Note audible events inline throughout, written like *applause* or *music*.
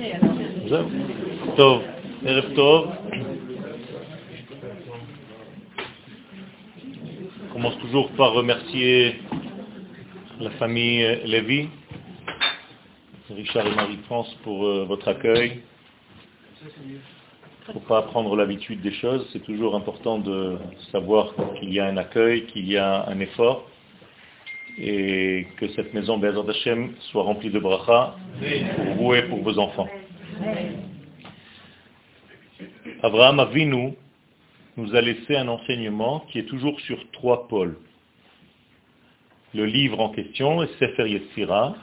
Je commence toujours par remercier la famille Lévy, Richard et Marie-France pour euh, votre accueil. Il ne faut pas prendre l'habitude des choses, c'est toujours important de savoir qu'il y a un accueil, qu'il y a un effort, et que cette maison Bézard Hashem soit remplie de bracha pour vous et pour vos enfants. Abraham Avinu nous a laissé un enseignement qui est toujours sur trois pôles. Le livre en question est Sefer Yetzira,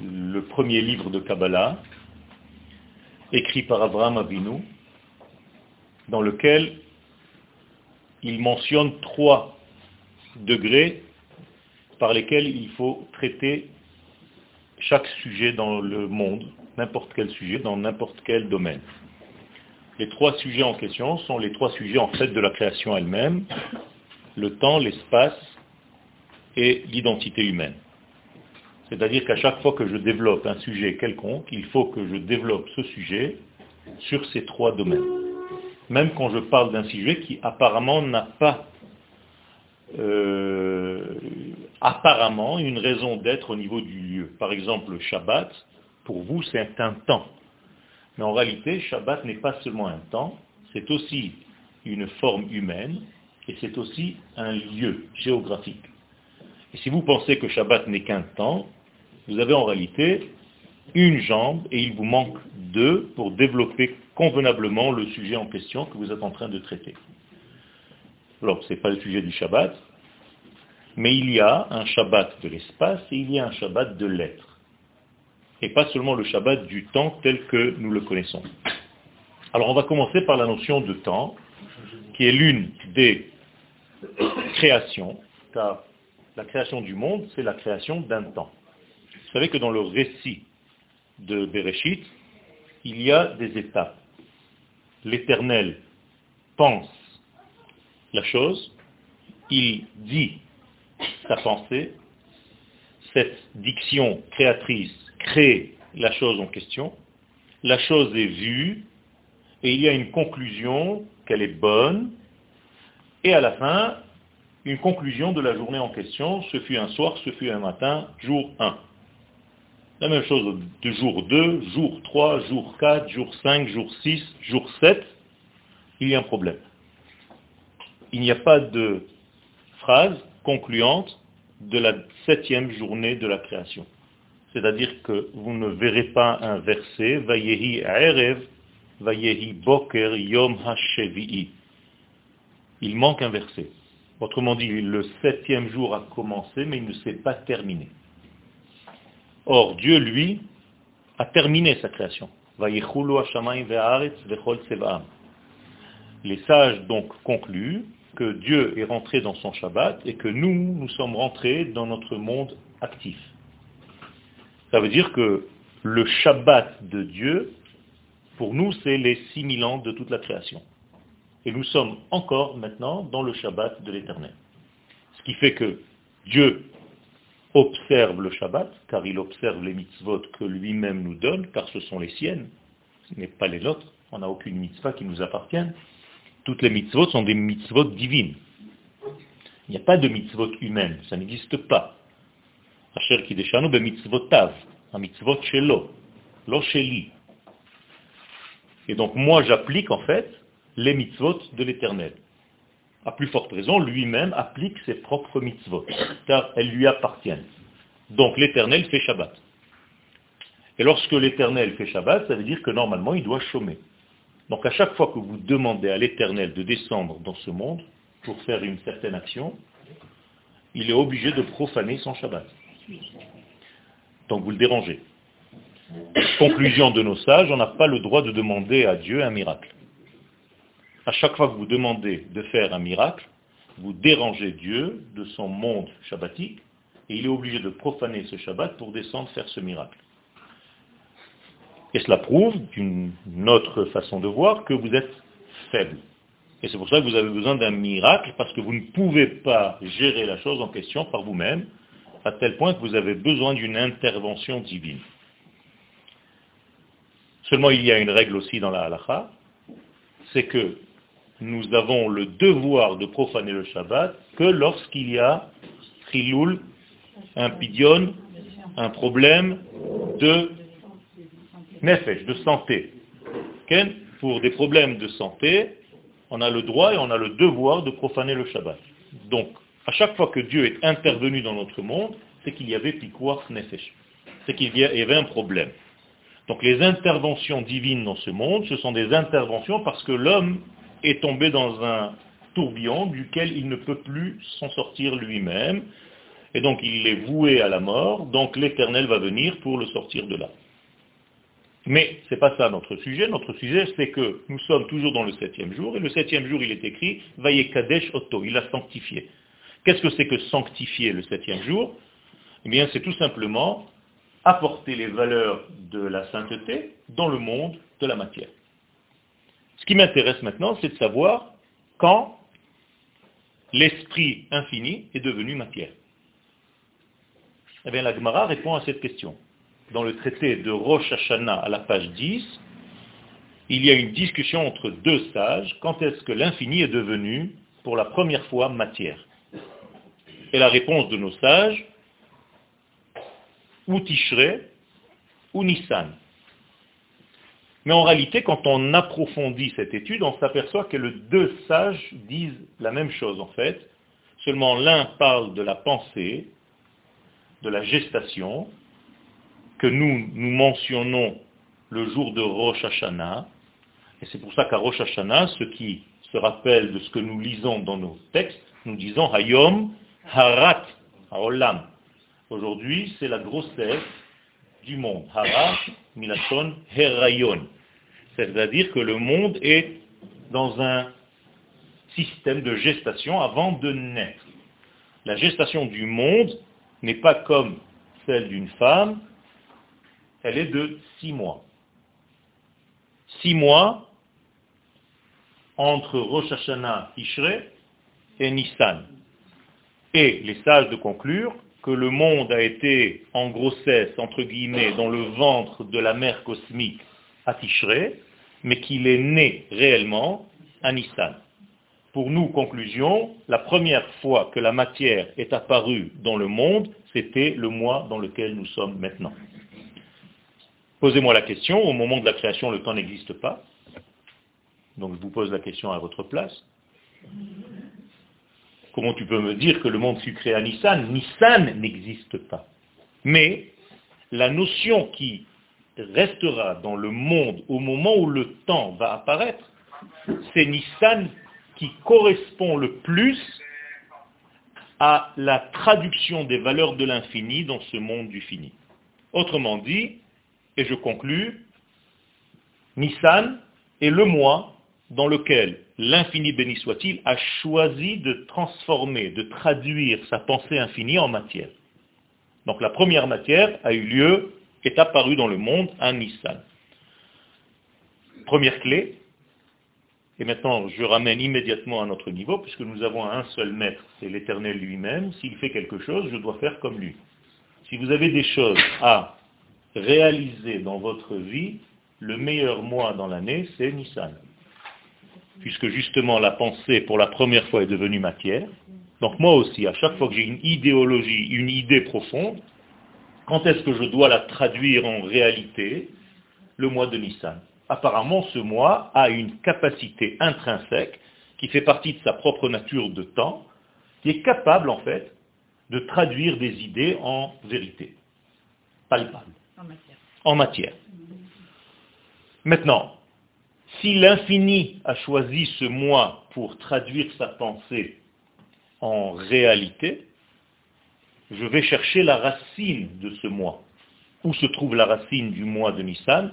le premier livre de Kabbalah, écrit par Abraham Avinu, dans lequel il mentionne trois degrés par lesquels il faut traiter chaque sujet dans le monde, n'importe quel sujet, dans n'importe quel domaine. Les trois sujets en question sont les trois sujets en fait de la création elle-même, le temps, l'espace et l'identité humaine. C'est-à-dire qu'à chaque fois que je développe un sujet quelconque, il faut que je développe ce sujet sur ces trois domaines. Même quand je parle d'un sujet qui apparemment n'a pas euh, apparemment une raison d'être au niveau du lieu. Par exemple, le Shabbat, pour vous, c'est un temps. Mais en réalité, Shabbat n'est pas seulement un temps, c'est aussi une forme humaine et c'est aussi un lieu géographique. Et si vous pensez que Shabbat n'est qu'un temps, vous avez en réalité une jambe et il vous manque deux pour développer convenablement le sujet en question que vous êtes en train de traiter. Alors, ce n'est pas le sujet du Shabbat, mais il y a un Shabbat de l'espace et il y a un Shabbat de l'être. Et pas seulement le Shabbat du temps tel que nous le connaissons. Alors on va commencer par la notion de temps, qui est l'une des créations, car la création du monde, c'est la création d'un temps. Vous savez que dans le récit de Bereshit, il y a des étapes. L'Éternel pense la chose, il dit pensée, cette diction créatrice crée la chose en question, la chose est vue, et il y a une conclusion qu'elle est bonne, et à la fin, une conclusion de la journée en question, ce fut un soir, ce fut un matin, jour 1. La même chose de jour 2, jour 3, jour 4, jour 5, jour 6, jour 7, il y a un problème. Il n'y a pas de phrase concluante de la septième journée de la création. C'est-à-dire que vous ne verrez pas un verset, Vayehi Vayehi Boker Yom. Il manque un verset. Autrement dit, le septième jour a commencé, mais il ne s'est pas terminé. Or, Dieu, lui, a terminé sa création. Les sages donc concluent que Dieu est rentré dans son Shabbat et que nous, nous sommes rentrés dans notre monde actif. Ça veut dire que le Shabbat de Dieu, pour nous, c'est les 6000 ans de toute la création. Et nous sommes encore maintenant dans le Shabbat de l'éternel. Ce qui fait que Dieu observe le Shabbat, car il observe les mitzvot que lui-même nous donne, car ce sont les siennes, ce n'est pas les nôtres, on n'a aucune mitzvah qui nous appartienne. Toutes les mitzvot sont des mitzvot divines. Il n'y a pas de mitzvot humaines, ça n'existe pas. mitzvot shelo, lo sheli. Et donc moi j'applique en fait les mitzvot de l'éternel. À plus forte raison, lui-même applique ses propres mitzvot, car elles lui appartiennent. Donc l'éternel fait Shabbat. Et lorsque l'éternel fait Shabbat, ça veut dire que normalement il doit chômer. Donc à chaque fois que vous demandez à l'Éternel de descendre dans ce monde pour faire une certaine action, il est obligé de profaner son Shabbat. Donc vous le dérangez. Conclusion de nos sages, on n'a pas le droit de demander à Dieu un miracle. À chaque fois que vous demandez de faire un miracle, vous dérangez Dieu de son monde shabbatique et il est obligé de profaner ce Shabbat pour descendre faire ce miracle. Et cela prouve, d'une autre façon de voir, que vous êtes faible. Et c'est pour ça que vous avez besoin d'un miracle, parce que vous ne pouvez pas gérer la chose en question par vous-même, à tel point que vous avez besoin d'une intervention divine. Seulement, il y a une règle aussi dans la halakha, c'est que nous avons le devoir de profaner le Shabbat que lorsqu'il y a chiloul, un pidion, un problème de nefesh, de santé. Pour des problèmes de santé, on a le droit et on a le devoir de profaner le Shabbat. Donc, à chaque fois que Dieu est intervenu dans notre monde, c'est qu'il y avait pikouach nefesh. C'est qu'il y avait un problème. Donc les interventions divines dans ce monde, ce sont des interventions parce que l'homme est tombé dans un tourbillon duquel il ne peut plus s'en sortir lui-même. Et donc il est voué à la mort, donc l'Éternel va venir pour le sortir de là. Mais ce n'est pas ça notre sujet. Notre sujet, c'est que nous sommes toujours dans le septième jour, et le septième jour, il est écrit, Vaye Kadesh Otto, il a sanctifié. Qu'est-ce que c'est que sanctifier le septième jour? Eh bien, c'est tout simplement apporter les valeurs de la sainteté dans le monde de la matière. Ce qui m'intéresse maintenant, c'est de savoir quand l'esprit infini est devenu matière. Eh bien, la Gemara répond à cette question. Dans le traité de Rosh Hashanah à la page 10, il y a une discussion entre deux sages. Quand est-ce que l'infini est devenu, pour la première fois, matière? Et la réponse de nos sages, ou Tishré, ou Nissan. Mais en réalité, quand on approfondit cette étude, on s'aperçoit que les deux sages disent la même chose en fait. Seulement l'un parle de la pensée, de la gestation, que nous, nous mentionnons le jour de Rosh Hashanah. Et c'est pour ça qu'à Rosh Hashanah, ceux qui se rappellent de ce que nous lisons dans nos textes, nous disons Hayom Harat Haolam. Aujourd'hui, c'est la grossesse du monde. Hara, Milachon, Herayon. C'est-à-dire que le monde est dans un système de gestation avant de naître. La gestation du monde n'est pas comme celle d'une femme, elle est de six mois. Six mois entre Rosh Hashanah, Tishrei et Nissan. Et les sages de conclure que le monde a été en grossesse, entre guillemets, dans le ventre de la mère cosmique à Tishré, mais qu'il est né réellement à Nissan. Pour nous, conclusion, la première fois que la matière est apparue dans le monde, c'était le mois dans lequel nous sommes maintenant. Posez-moi la question, au moment de la création, le temps n'existe pas. Donc je vous pose la question à votre place. Comment tu peux me dire que le monde fut créé à Nissan? Nissan n'existe pas. Mais la notion qui restera dans le monde au moment où le temps va apparaître, c'est Nissan qui correspond le plus à la traduction des valeurs de l'infini dans ce monde du fini. Autrement dit, et je conclus, Nissan est le mois dans lequel l'infini béni soit-il a choisi de transformer, de traduire sa pensée infinie en matière. Donc la première matière a eu lieu, est apparue dans le monde à Nissan. Première clé, et maintenant je ramène immédiatement à notre niveau, puisque nous avons un seul maître, c'est l'éternel lui-même, s'il fait quelque chose, je dois faire comme lui. Si vous avez des choses à réaliser dans votre vie, le meilleur mois dans l'année, c'est Nissan puisque justement la pensée pour la première fois est devenue matière. Donc moi aussi, à chaque fois que j'ai une idéologie, une idée profonde, quand est-ce que je dois la traduire en réalité? Le mois de Nissan. Apparemment, ce mois a une capacité intrinsèque qui fait partie de sa propre nature de temps, qui est capable en fait de traduire des idées en vérité, palpable, en matière. En matière. Maintenant, si l'infini a choisi ce moi pour traduire sa pensée en réalité, je vais chercher la racine de ce moi. Où se trouve la racine du moi de Nissan?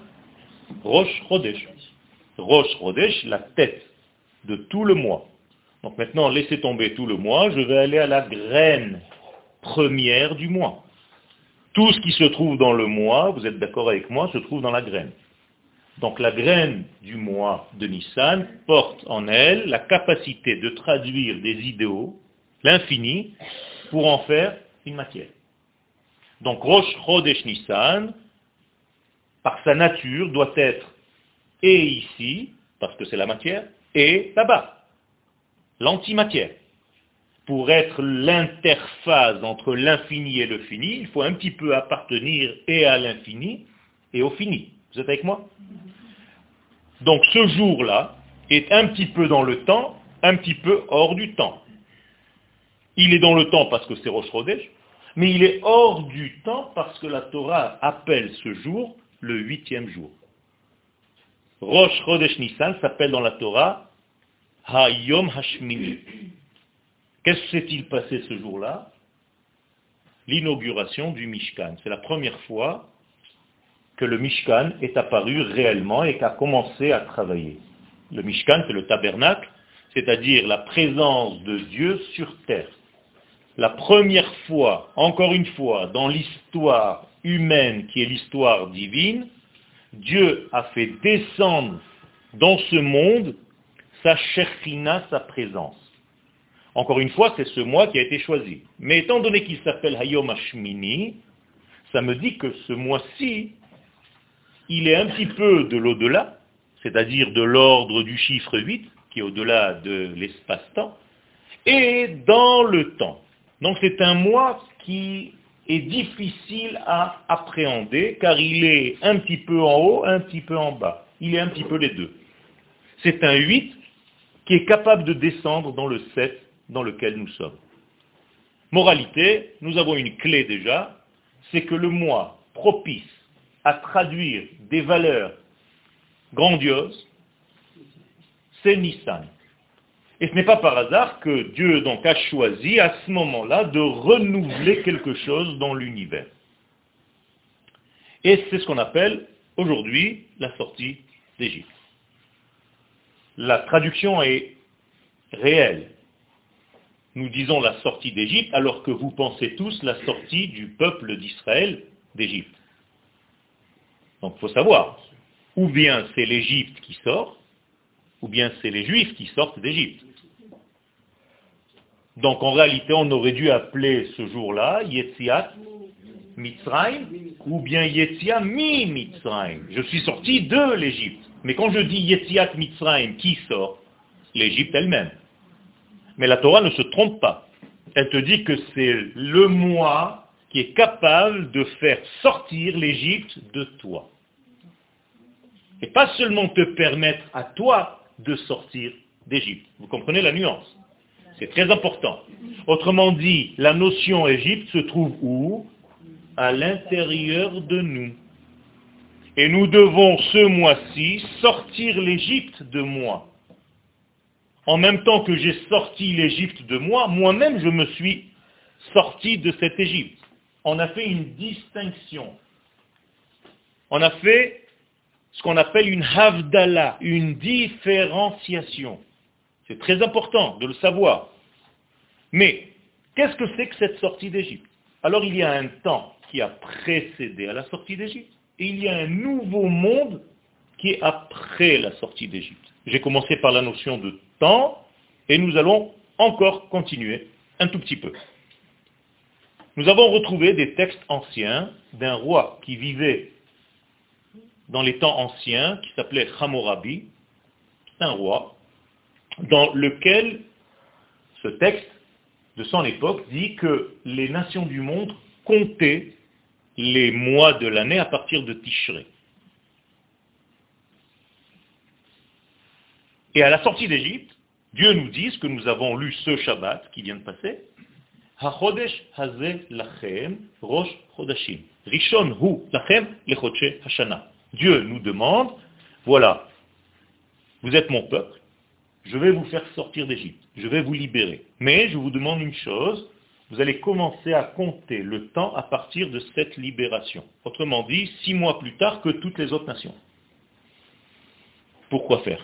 Rosh Chodesh. Rosh Chodesh, la tête de tout le moi. Donc maintenant, laissez tomber tout le moi, je vais aller à la graine première du moi. Tout ce qui se trouve dans le moi, vous êtes d'accord avec moi, se trouve dans la graine. Donc la graine du mois de Nissan porte en elle la capacité de traduire des idéaux, l'infini, pour en faire une matière. Donc Rosh Chodesh Nissan par sa nature, doit être et ici, parce que c'est la matière, et là-bas, l'antimatière. Pour être l'interface entre l'infini et le fini, il faut un petit peu appartenir et à l'infini et au fini. Vous êtes avec moi? Donc ce jour-là est un petit peu dans le temps, un petit peu hors du temps. Il est dans le temps parce que c'est Rosh Chodesh, mais il est hors du temps parce que la Torah appelle ce jour le huitième jour. Rosh Chodesh Nissan s'appelle dans la Torah Hayom Hashmini. Qu'est-ce qui s'est-il passé ce jour-là? L'inauguration du Mishkan. C'est la première fois que le Mishkan est apparu réellement et qu'a commencé à travailler. Le Mishkan, c'est le tabernacle, c'est-à-dire la présence de Dieu sur terre. La première fois, encore une fois, dans l'histoire humaine qui est l'histoire divine, Dieu a fait descendre dans ce monde sa sherfina, sa présence. Encore une fois, c'est ce mois qui a été choisi. Mais étant donné qu'il s'appelle Hayom Hashmini, ça me dit que ce mois-ci, il est un petit peu de l'au-delà, c'est-à-dire de l'ordre du chiffre 8, qui est au-delà de l'espace-temps, et dans le temps. Donc c'est un mois qui est difficile à appréhender car il est un petit peu en haut, un petit peu en bas. Il est un petit peu les deux. C'est un 8 qui est capable de descendre dans le 7 dans lequel nous sommes. Moralité, nous avons une clé déjà, c'est que le mois propice à traduire des valeurs grandioses, c'est Nissan. Et ce n'est pas par hasard que Dieu donc a choisi à ce moment-là de renouveler quelque chose dans l'univers. Et c'est ce qu'on appelle aujourd'hui la sortie d'Égypte. La traduction est réelle. Nous disons la sortie d'Égypte alors que vous pensez tous la sortie du peuple d'Israël d'Égypte. Donc il faut savoir, ou bien c'est l'Égypte qui sort, ou bien c'est les Juifs qui sortent d'Égypte. Donc en réalité, on aurait dû appeler ce jour-là Yetziat Mitzrayim ou bien Yetziat mi Mitzrayim. Je suis sorti de l'Égypte. Mais quand je dis Yetziat Mitzrayim, qui sort L'Égypte elle-même. Mais la Torah ne se trompe pas. Elle te dit que c'est le moi qui est capable de faire sortir l'Égypte de toi. Et pas seulement te permettre à toi de sortir d'Égypte. Vous comprenez la nuance? C'est très important. Autrement dit, la notion Égypte se trouve où? À l'intérieur de nous. Et nous devons ce mois-ci sortir l'Égypte de moi. En même temps que j'ai sorti l'Égypte de moi, moi-même je me suis sorti de cette Égypte. On a fait une distinction. On a fait ce qu'on appelle une havdala, une différenciation. C'est très important de le savoir. Mais qu'est-ce que c'est que cette sortie d'Égypte? Alors il y a un temps qui a précédé à la sortie d'Égypte, et il y a un nouveau monde qui est après la sortie d'Égypte. J'ai commencé par la notion de temps, et nous allons encore continuer un tout petit peu. Nous avons retrouvé des textes anciens d'un roi qui vivait dans les temps anciens, qui s'appelait Hammurabi, un roi dans lequel ce texte de son époque dit que les nations du monde comptaient les mois de l'année à partir de Tishré. Et à la sortie d'Égypte, Dieu nous dit ce que nous avons lu ce Shabbat qui vient de passer. Dieu nous demande, voilà, vous êtes mon peuple, je vais vous faire sortir d'Égypte, je vais vous libérer. Mais je vous demande une chose, vous allez commencer à compter le temps à partir de cette libération. Autrement dit, six mois plus tard que toutes les autres nations. Pourquoi faire?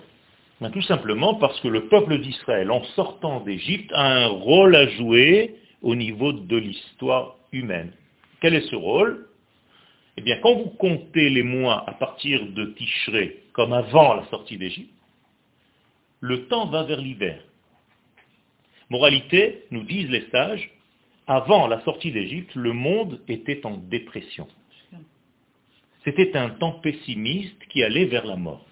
Ben, Tout simplement parce que le peuple d'Israël, en sortant d'Égypte, a un rôle à jouer au niveau de l'histoire humaine. Quel est ce rôle? Eh bien, quand vous comptez les mois à partir de Tishré, comme avant la sortie d'Égypte, le temps va vers l'hiver. Moralité, nous disent les sages, avant la sortie d'Égypte, le monde était en dépression. C'était un temps pessimiste qui allait vers la mort.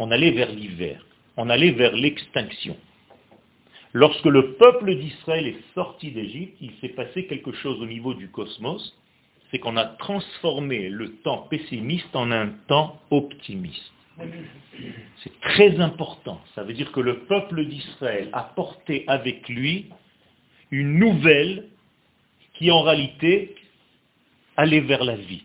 On allait vers l'hiver. On allait vers l'extinction. Lorsque le peuple d'Israël est sorti d'Égypte, il s'est passé quelque chose au niveau du cosmos, c'est qu'on a transformé le temps pessimiste en un temps optimiste. C'est très important. Ça veut dire que le peuple d'Israël a porté avec lui une nouvelle qui en réalité allait vers la vie,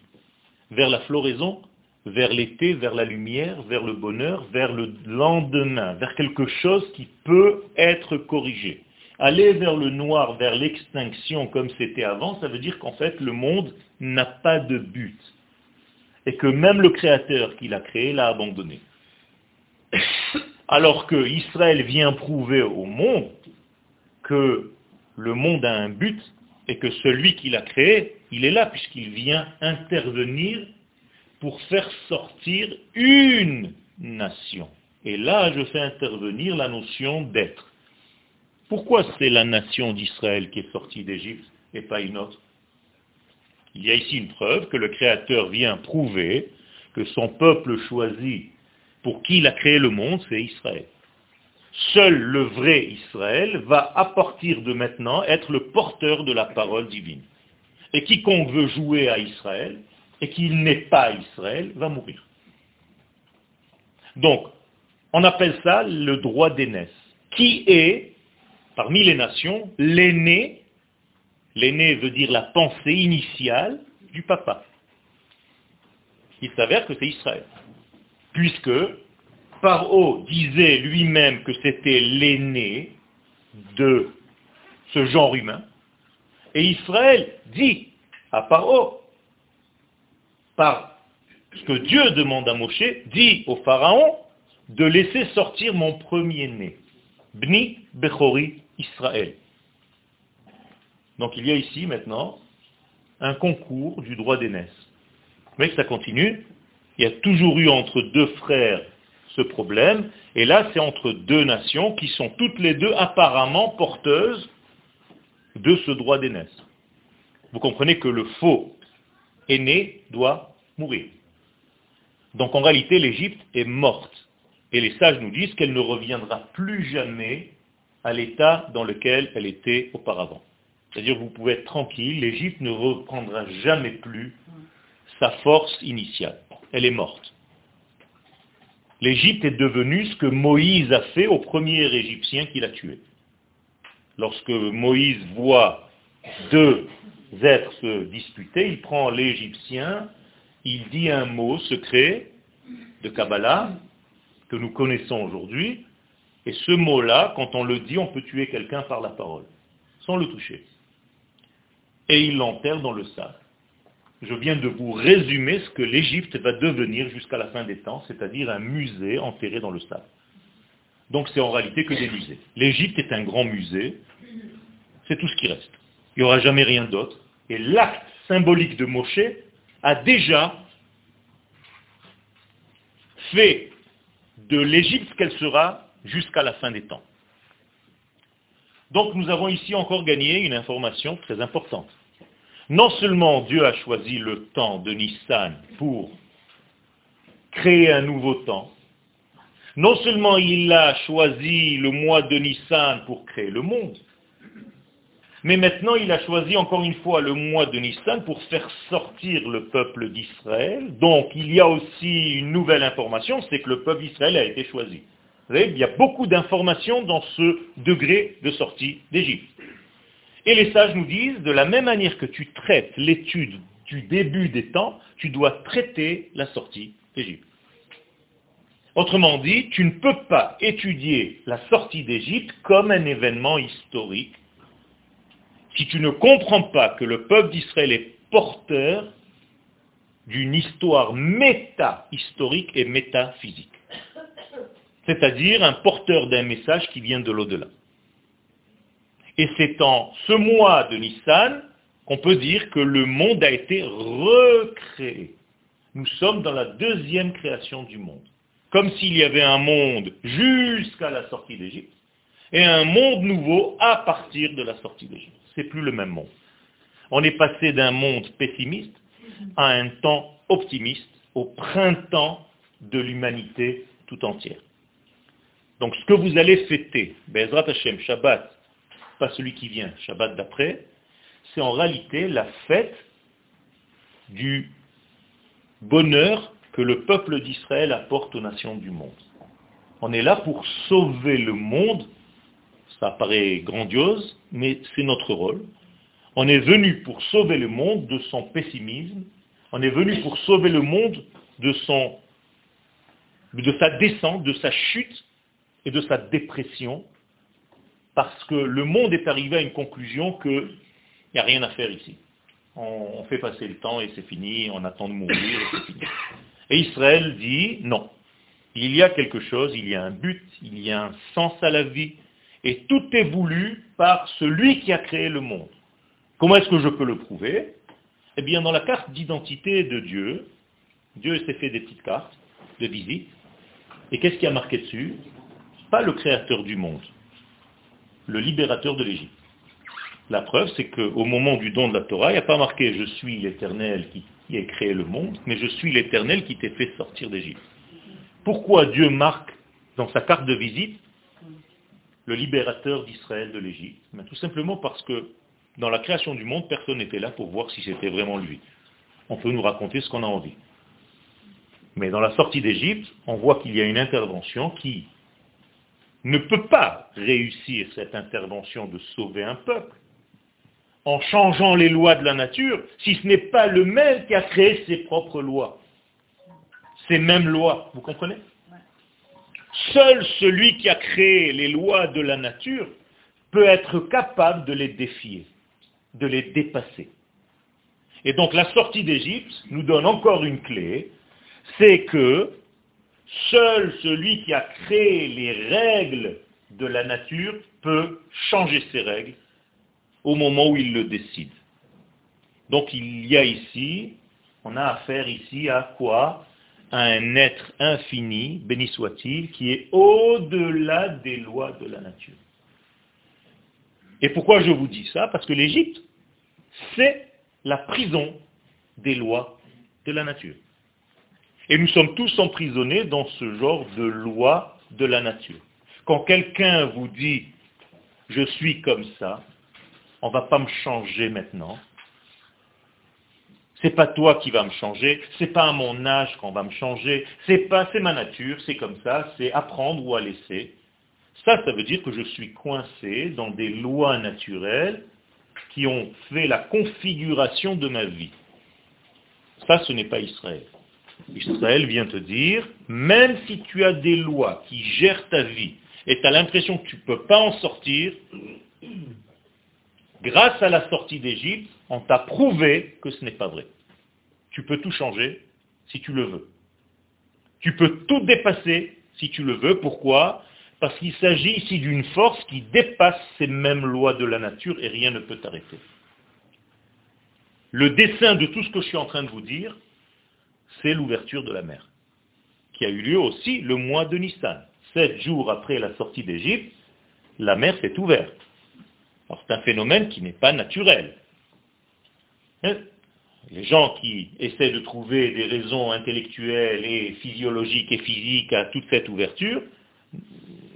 vers la floraison, vers l'été, vers la lumière, vers le bonheur, vers le lendemain, vers quelque chose qui peut être corrigé. Aller vers le noir, vers l'extinction comme c'était avant, ça veut dire qu'en fait le monde n'a pas de but. Et que même le créateur qui l'a créé l'a abandonné. Alors que Israël vient prouver au monde que le monde a un but et que celui qui l'a créé, il est là puisqu'il vient intervenir pour faire sortir une nation. Et là, je fais intervenir la notion d'être. Pourquoi c'est la nation d'Israël qui est sortie d'Égypte et pas une autre? Il y a ici une preuve que le Créateur vient prouver que son peuple choisi pour qui il a créé le monde, c'est Israël. Seul le vrai Israël va à partir de maintenant être le porteur de la parole divine. Et quiconque veut jouer à Israël, et qu'il n'est pas Israël, va mourir. Donc, on appelle ça le droit d'aînesse. Qui est, parmi les nations, l'aîné L'aîné veut dire la pensée initiale du papa. Il s'avère que c'est Israël. Puisque Paro disait lui-même que c'était l'aîné de ce genre humain, et Israël dit à Paro par ce que Dieu demande à Moshe, dit au Pharaon de laisser sortir mon premier-né, Bni Bechori Israël. Donc il y a ici maintenant un concours du droit d'aînesse. Mais ça continue. Il y a toujours eu entre deux frères ce problème, et là c'est entre deux nations qui sont toutes les deux apparemment porteuses de ce droit d'aînesse. Vous comprenez que le faux aîné doit mourir. Donc en réalité, l'Égypte est morte. Et les sages nous disent qu'elle ne reviendra plus jamais à l'état dans lequel elle était auparavant. C'est-à-dire vous pouvez être tranquille, l'Égypte ne reprendra jamais plus sa force initiale. Elle est morte. L'Égypte est devenue ce que Moïse a fait au premier Égyptien qu'il a tué. Lorsque Moïse voit deux êtres se disputer, il prend l'Égyptien, il dit un mot secret de Kabbalah que nous connaissons aujourd'hui, et ce mot-là, quand on le dit, on peut tuer quelqu'un par la parole, sans le toucher. Et il l'enterre dans le sable. Je viens de vous résumer ce que l'Égypte va devenir jusqu'à la fin des temps, c'est-à-dire un musée enterré dans le sable. Donc c'est en réalité que des musées. L'Égypte est un grand musée, c'est tout ce qui reste. Il n'y aura jamais rien d'autre. Et l'acte symbolique de Moshe a déjà fait de l'Égypte qu'elle sera jusqu'à la fin des temps. Donc nous avons ici encore gagné une information très importante. Non seulement Dieu a choisi le temps de Nissan pour créer un nouveau temps, non seulement il a choisi le mois de Nissan pour créer le monde, mais maintenant, il a choisi encore une fois le mois de Nissan pour faire sortir le peuple d'Israël. Donc, il y a aussi une nouvelle information, c'est que le peuple d'Israël a été choisi. Vous voyez, il y a beaucoup d'informations dans ce degré de sortie d'Égypte. Et les sages nous disent, de la même manière que tu traites l'étude du début des temps, tu dois traiter la sortie d'Égypte. Autrement dit, tu ne peux pas étudier la sortie d'Égypte comme un événement historique si tu ne comprends pas que le peuple d'Israël est porteur d'une histoire méta-historique et métaphysique. C'est-à-dire un porteur d'un message qui vient de l'au-delà. Et c'est en ce mois de Nissan qu'on peut dire que le monde a été recréé. Nous sommes dans la deuxième création du monde. Comme s'il y avait un monde jusqu'à la sortie d'Égypte et un monde nouveau à partir de la sortie d'Égypte c'est plus le même monde. On est passé d'un monde pessimiste à un temps optimiste au printemps de l'humanité tout entière. Donc ce que vous allez fêter, Bezrat Hashem, Shabbat, pas celui qui vient, Shabbat d'après, c'est en réalité la fête du bonheur que le peuple d'Israël apporte aux nations du monde. On est là pour sauver le monde, ça paraît grandiose, mais c'est notre rôle. On est venu pour sauver le monde de son pessimisme, on est venu pour sauver le monde de, son, de sa descente, de sa chute et de sa dépression, parce que le monde est arrivé à une conclusion qu'il n'y a rien à faire ici. On fait passer le temps et c'est fini, on attend de mourir c'est fini. Et Israël dit non. Il y a quelque chose, il y a un but, il y a un sens à la vie, et tout est voulu par celui qui a créé le monde. Comment est-ce que je peux le prouver? Eh bien, dans la carte d'identité de Dieu, Dieu s'est fait des petites cartes de visite, et qu'est-ce qui a marqué dessus? Pas le créateur du monde, le libérateur de l'Égypte. La preuve, c'est qu'au moment du don de la Torah, il n'y a pas marqué je suis l'éternel qui, qui a créé le monde, mais je suis l'éternel qui t'ai fait sortir d'Égypte. Pourquoi Dieu marque dans sa carte de visite le libérateur d'Israël de l'Égypte Tout simplement parce que dans la création du monde, personne n'était là pour voir si c'était vraiment lui. On peut nous raconter ce qu'on a envie. Mais dans la sortie d'Égypte, on voit qu'il y a une intervention qui ne peut pas réussir cette intervention de sauver un peuple en changeant les lois de la nature, si ce n'est pas le même qui a créé ses propres lois. Ces mêmes lois, vous comprenez? Seul celui qui a créé les lois de la nature peut être capable de les défier, de les dépasser. Et donc la sortie d'Égypte nous donne encore une clé, c'est que seul celui qui a créé les règles de la nature peut changer ces règles au moment où il le décide. Donc il y a ici, on a affaire ici à quoi? À un être infini, béni soit-il, qui est au-delà des lois de la nature. Et pourquoi je vous dis ça? Parce que l'Égypte, c'est la prison des lois de la nature. Et nous sommes tous emprisonnés dans ce genre de loi de la nature. Quand quelqu'un vous dit je suis comme ça, on ne va pas me changer maintenant. C'est pas toi qui vas me changer, c'est pas à mon âge qu'on va me changer, c'est pas, c'est ma nature, c'est comme ça, c'est apprendre ou à laisser. Ça, ça veut dire que je suis coincé dans des lois naturelles qui ont fait la configuration de ma vie. Ça, ce n'est pas Israël. Israël vient te dire, même si tu as des lois qui gèrent ta vie et tu as l'impression que tu ne peux pas en sortir, grâce à la sortie d'Égypte, on t'a prouvé que ce n'est pas vrai. Tu peux tout changer si tu le veux. Tu peux tout dépasser si tu le veux. Pourquoi? Parce qu'il s'agit ici d'une force qui dépasse ces mêmes lois de la nature et rien ne peut t'arrêter. Le dessin de tout ce que je suis en train de vous dire, c'est l'ouverture de la mer, qui a eu lieu aussi le mois de Nissan. Sept jours après la sortie d'Égypte, la mer s'est ouverte. C'est un phénomène qui n'est pas naturel. Les gens qui essaient de trouver des raisons intellectuelles et physiologiques et physiques à toute cette ouverture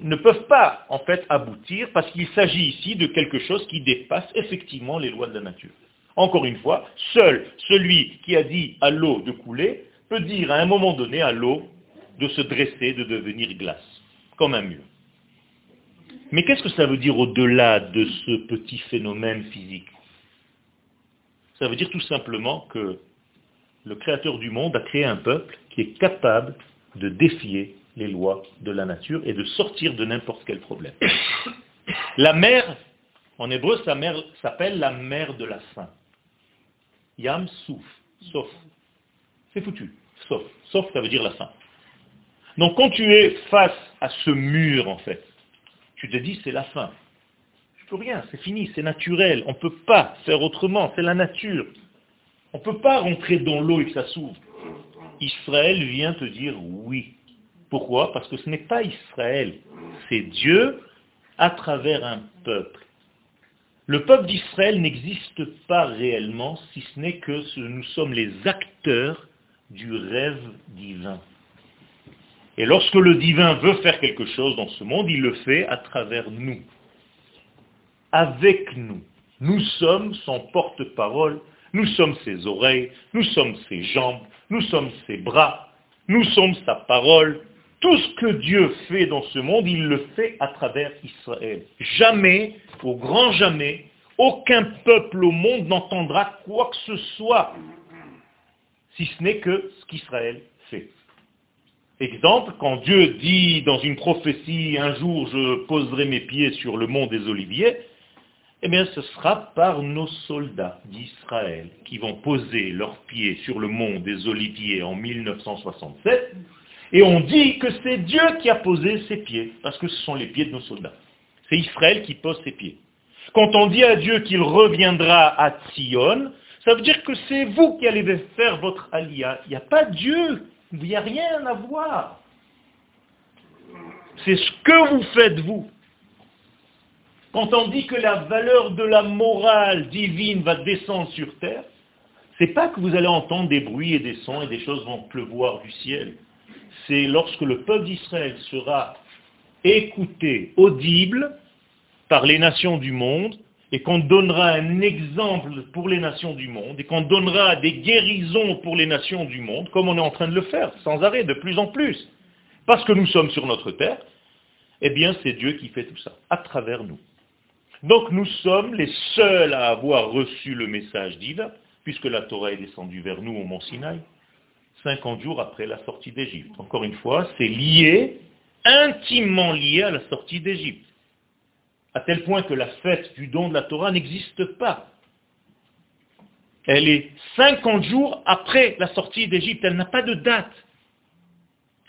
ne peuvent pas en fait aboutir parce qu'il s'agit ici de quelque chose qui dépasse effectivement les lois de la nature. Encore une fois, seul celui qui a dit à l'eau de couler peut dire à un moment donné à l'eau de se dresser, de devenir glace, comme un mur. Mais qu'est-ce que ça veut dire au-delà de ce petit phénomène physique? Ça veut dire tout simplement que le Créateur du monde a créé un peuple qui est capable de défier les lois de la nature et de sortir de n'importe quel problème. La mer, en hébreu, sa mère s'appelle la mer de la faim. Yam souf, sauf. C'est foutu. Sauf. Sauf, ça veut dire la fin. Donc quand tu es face à ce mur, en fait, tu te dis c'est la fin. Peux rien, c'est fini, c'est naturel. On ne peut pas faire autrement, c'est la nature. On ne peut pas rentrer dans l'eau et que ça s'ouvre. Israël vient te dire oui. Pourquoi? Parce que ce n'est pas Israël, c'est Dieu à travers un peuple. Le peuple d'Israël n'existe pas réellement si ce n'est que nous sommes les acteurs du rêve divin. Et lorsque le divin veut faire quelque chose dans ce monde, il le fait à travers nous, avec nous. Nous sommes son porte-parole, nous sommes ses oreilles, nous sommes ses jambes, nous sommes ses bras, nous sommes sa parole. Tout ce que Dieu fait dans ce monde, il le fait à travers Israël. Jamais, au grand jamais, aucun peuple au monde n'entendra quoi que ce soit, si ce n'est que ce qu'Israël fait. Exemple, quand Dieu dit dans une prophétie, un jour je poserai mes pieds sur le mont des Oliviers, eh bien ce sera par nos soldats d'Israël qui vont poser leurs pieds sur le mont des Oliviers en 1967, et on dit que c'est Dieu qui a posé ses pieds, parce que ce sont les pieds de nos soldats. C'est Israël qui pose ses pieds. Quand on dit à Dieu qu'il reviendra à Sion, ça veut dire que c'est vous qui allez faire votre alia. Il n'y a pas Dieu, il n'y a rien à voir. C'est ce que vous faites vous. Quand on dit que la valeur de la morale divine va descendre sur terre, c'est pas que vous allez entendre des bruits et des sons et des choses vont pleuvoir du ciel. C'est lorsque le peuple d'Israël sera écouté, audible, par les nations du monde, et qu'on donnera un exemple pour les nations du monde, et qu'on donnera des guérisons pour les nations du monde, comme on est en train de le faire, sans arrêt, de plus en plus, parce que nous sommes sur notre terre, eh bien c'est Dieu qui fait tout ça, à travers nous. Donc nous sommes les seuls à avoir reçu le message divin, puisque la Torah est descendue vers nous au mont Sinaï, 50 jours après la sortie d'Égypte. Encore une fois, c'est lié, intimement lié à la sortie d'Égypte à tel point que la fête du don de la Torah n'existe pas. Elle est 50 jours après la sortie d'Égypte, elle n'a pas de date.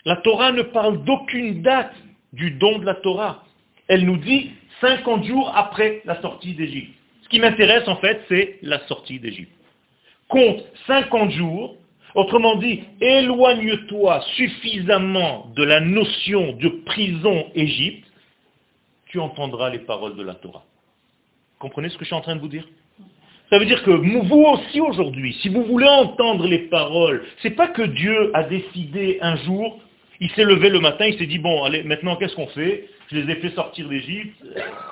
La Torah ne parle d'aucune date du don de la Torah. Elle nous dit 50 jours après la sortie d'Égypte. Ce qui m'intéresse en fait, c'est la sortie d'Égypte. Compte 50 jours, autrement dit, éloigne-toi suffisamment de la notion de prison Égypte tu entendras les paroles de la Torah. Comprenez ce que je suis en train de vous dire? Ça veut dire que vous aussi aujourd'hui, si vous voulez entendre les paroles, c'est pas que Dieu a décidé un jour, il s'est levé le matin, il s'est dit, bon, allez, maintenant qu'est-ce qu'on fait? Je les ai fait sortir d'Égypte,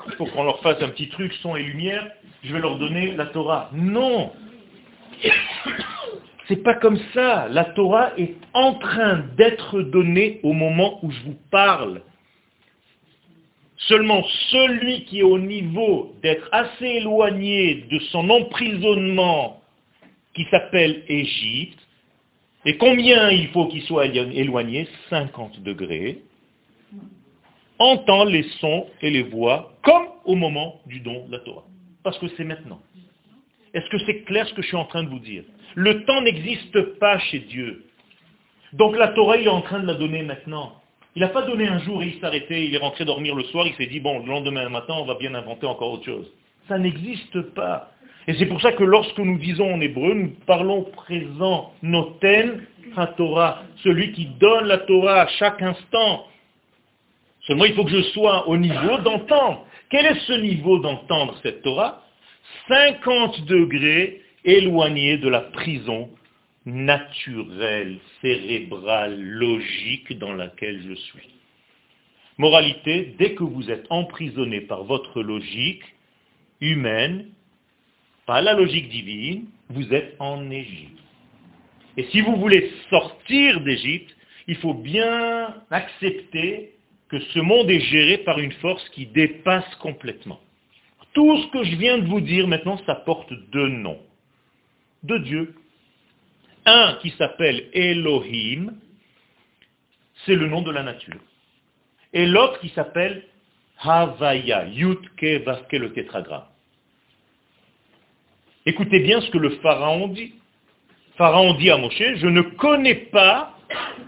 il faut qu'on leur fasse un petit truc, son et lumière, je vais leur donner la Torah. Non c'est pas comme ça. La Torah est en train d'être donnée au moment où je vous parle. Seulement celui qui est au niveau d'être assez éloigné de son emprisonnement qui s'appelle Égypte, et combien il faut qu'il soit éloigné? 50 degrés, entend les sons et les voix comme au moment du don de la Torah. Parce que c'est maintenant. Est-ce que c'est clair ce que je suis en train de vous dire? Le temps n'existe pas chez Dieu. Donc la Torah, il est en train de la donner maintenant. Il n'a pas donné un jour et il s'est arrêté, il est rentré dormir le soir, il s'est dit, bon, le lendemain matin, on va bien inventer encore autre chose. Ça n'existe pas. Et c'est pour ça que lorsque nous disons en hébreu, nous parlons présent, noten, Torah, celui qui donne la Torah à chaque instant. Seulement, il faut que je sois au niveau d'entendre. Quel est ce niveau d'entendre cette Torah? 50 degrés éloigné de la prison naturelle, cérébrale, logique dans laquelle je suis. Moralité, dès que vous êtes emprisonné par votre logique humaine, pas la logique divine, vous êtes en Égypte. Et si vous voulez sortir d'Égypte, il faut bien accepter que ce monde est géré par une force qui dépasse complètement. Tout ce que je viens de vous dire maintenant, ça porte deux noms. De Dieu un qui s'appelle Elohim, c'est le nom de la nature. Et l'autre qui s'appelle Havaya, Yutke Vaske, le tétragramme. Écoutez bien ce que le pharaon dit. Pharaon dit à Moshe, je ne connais pas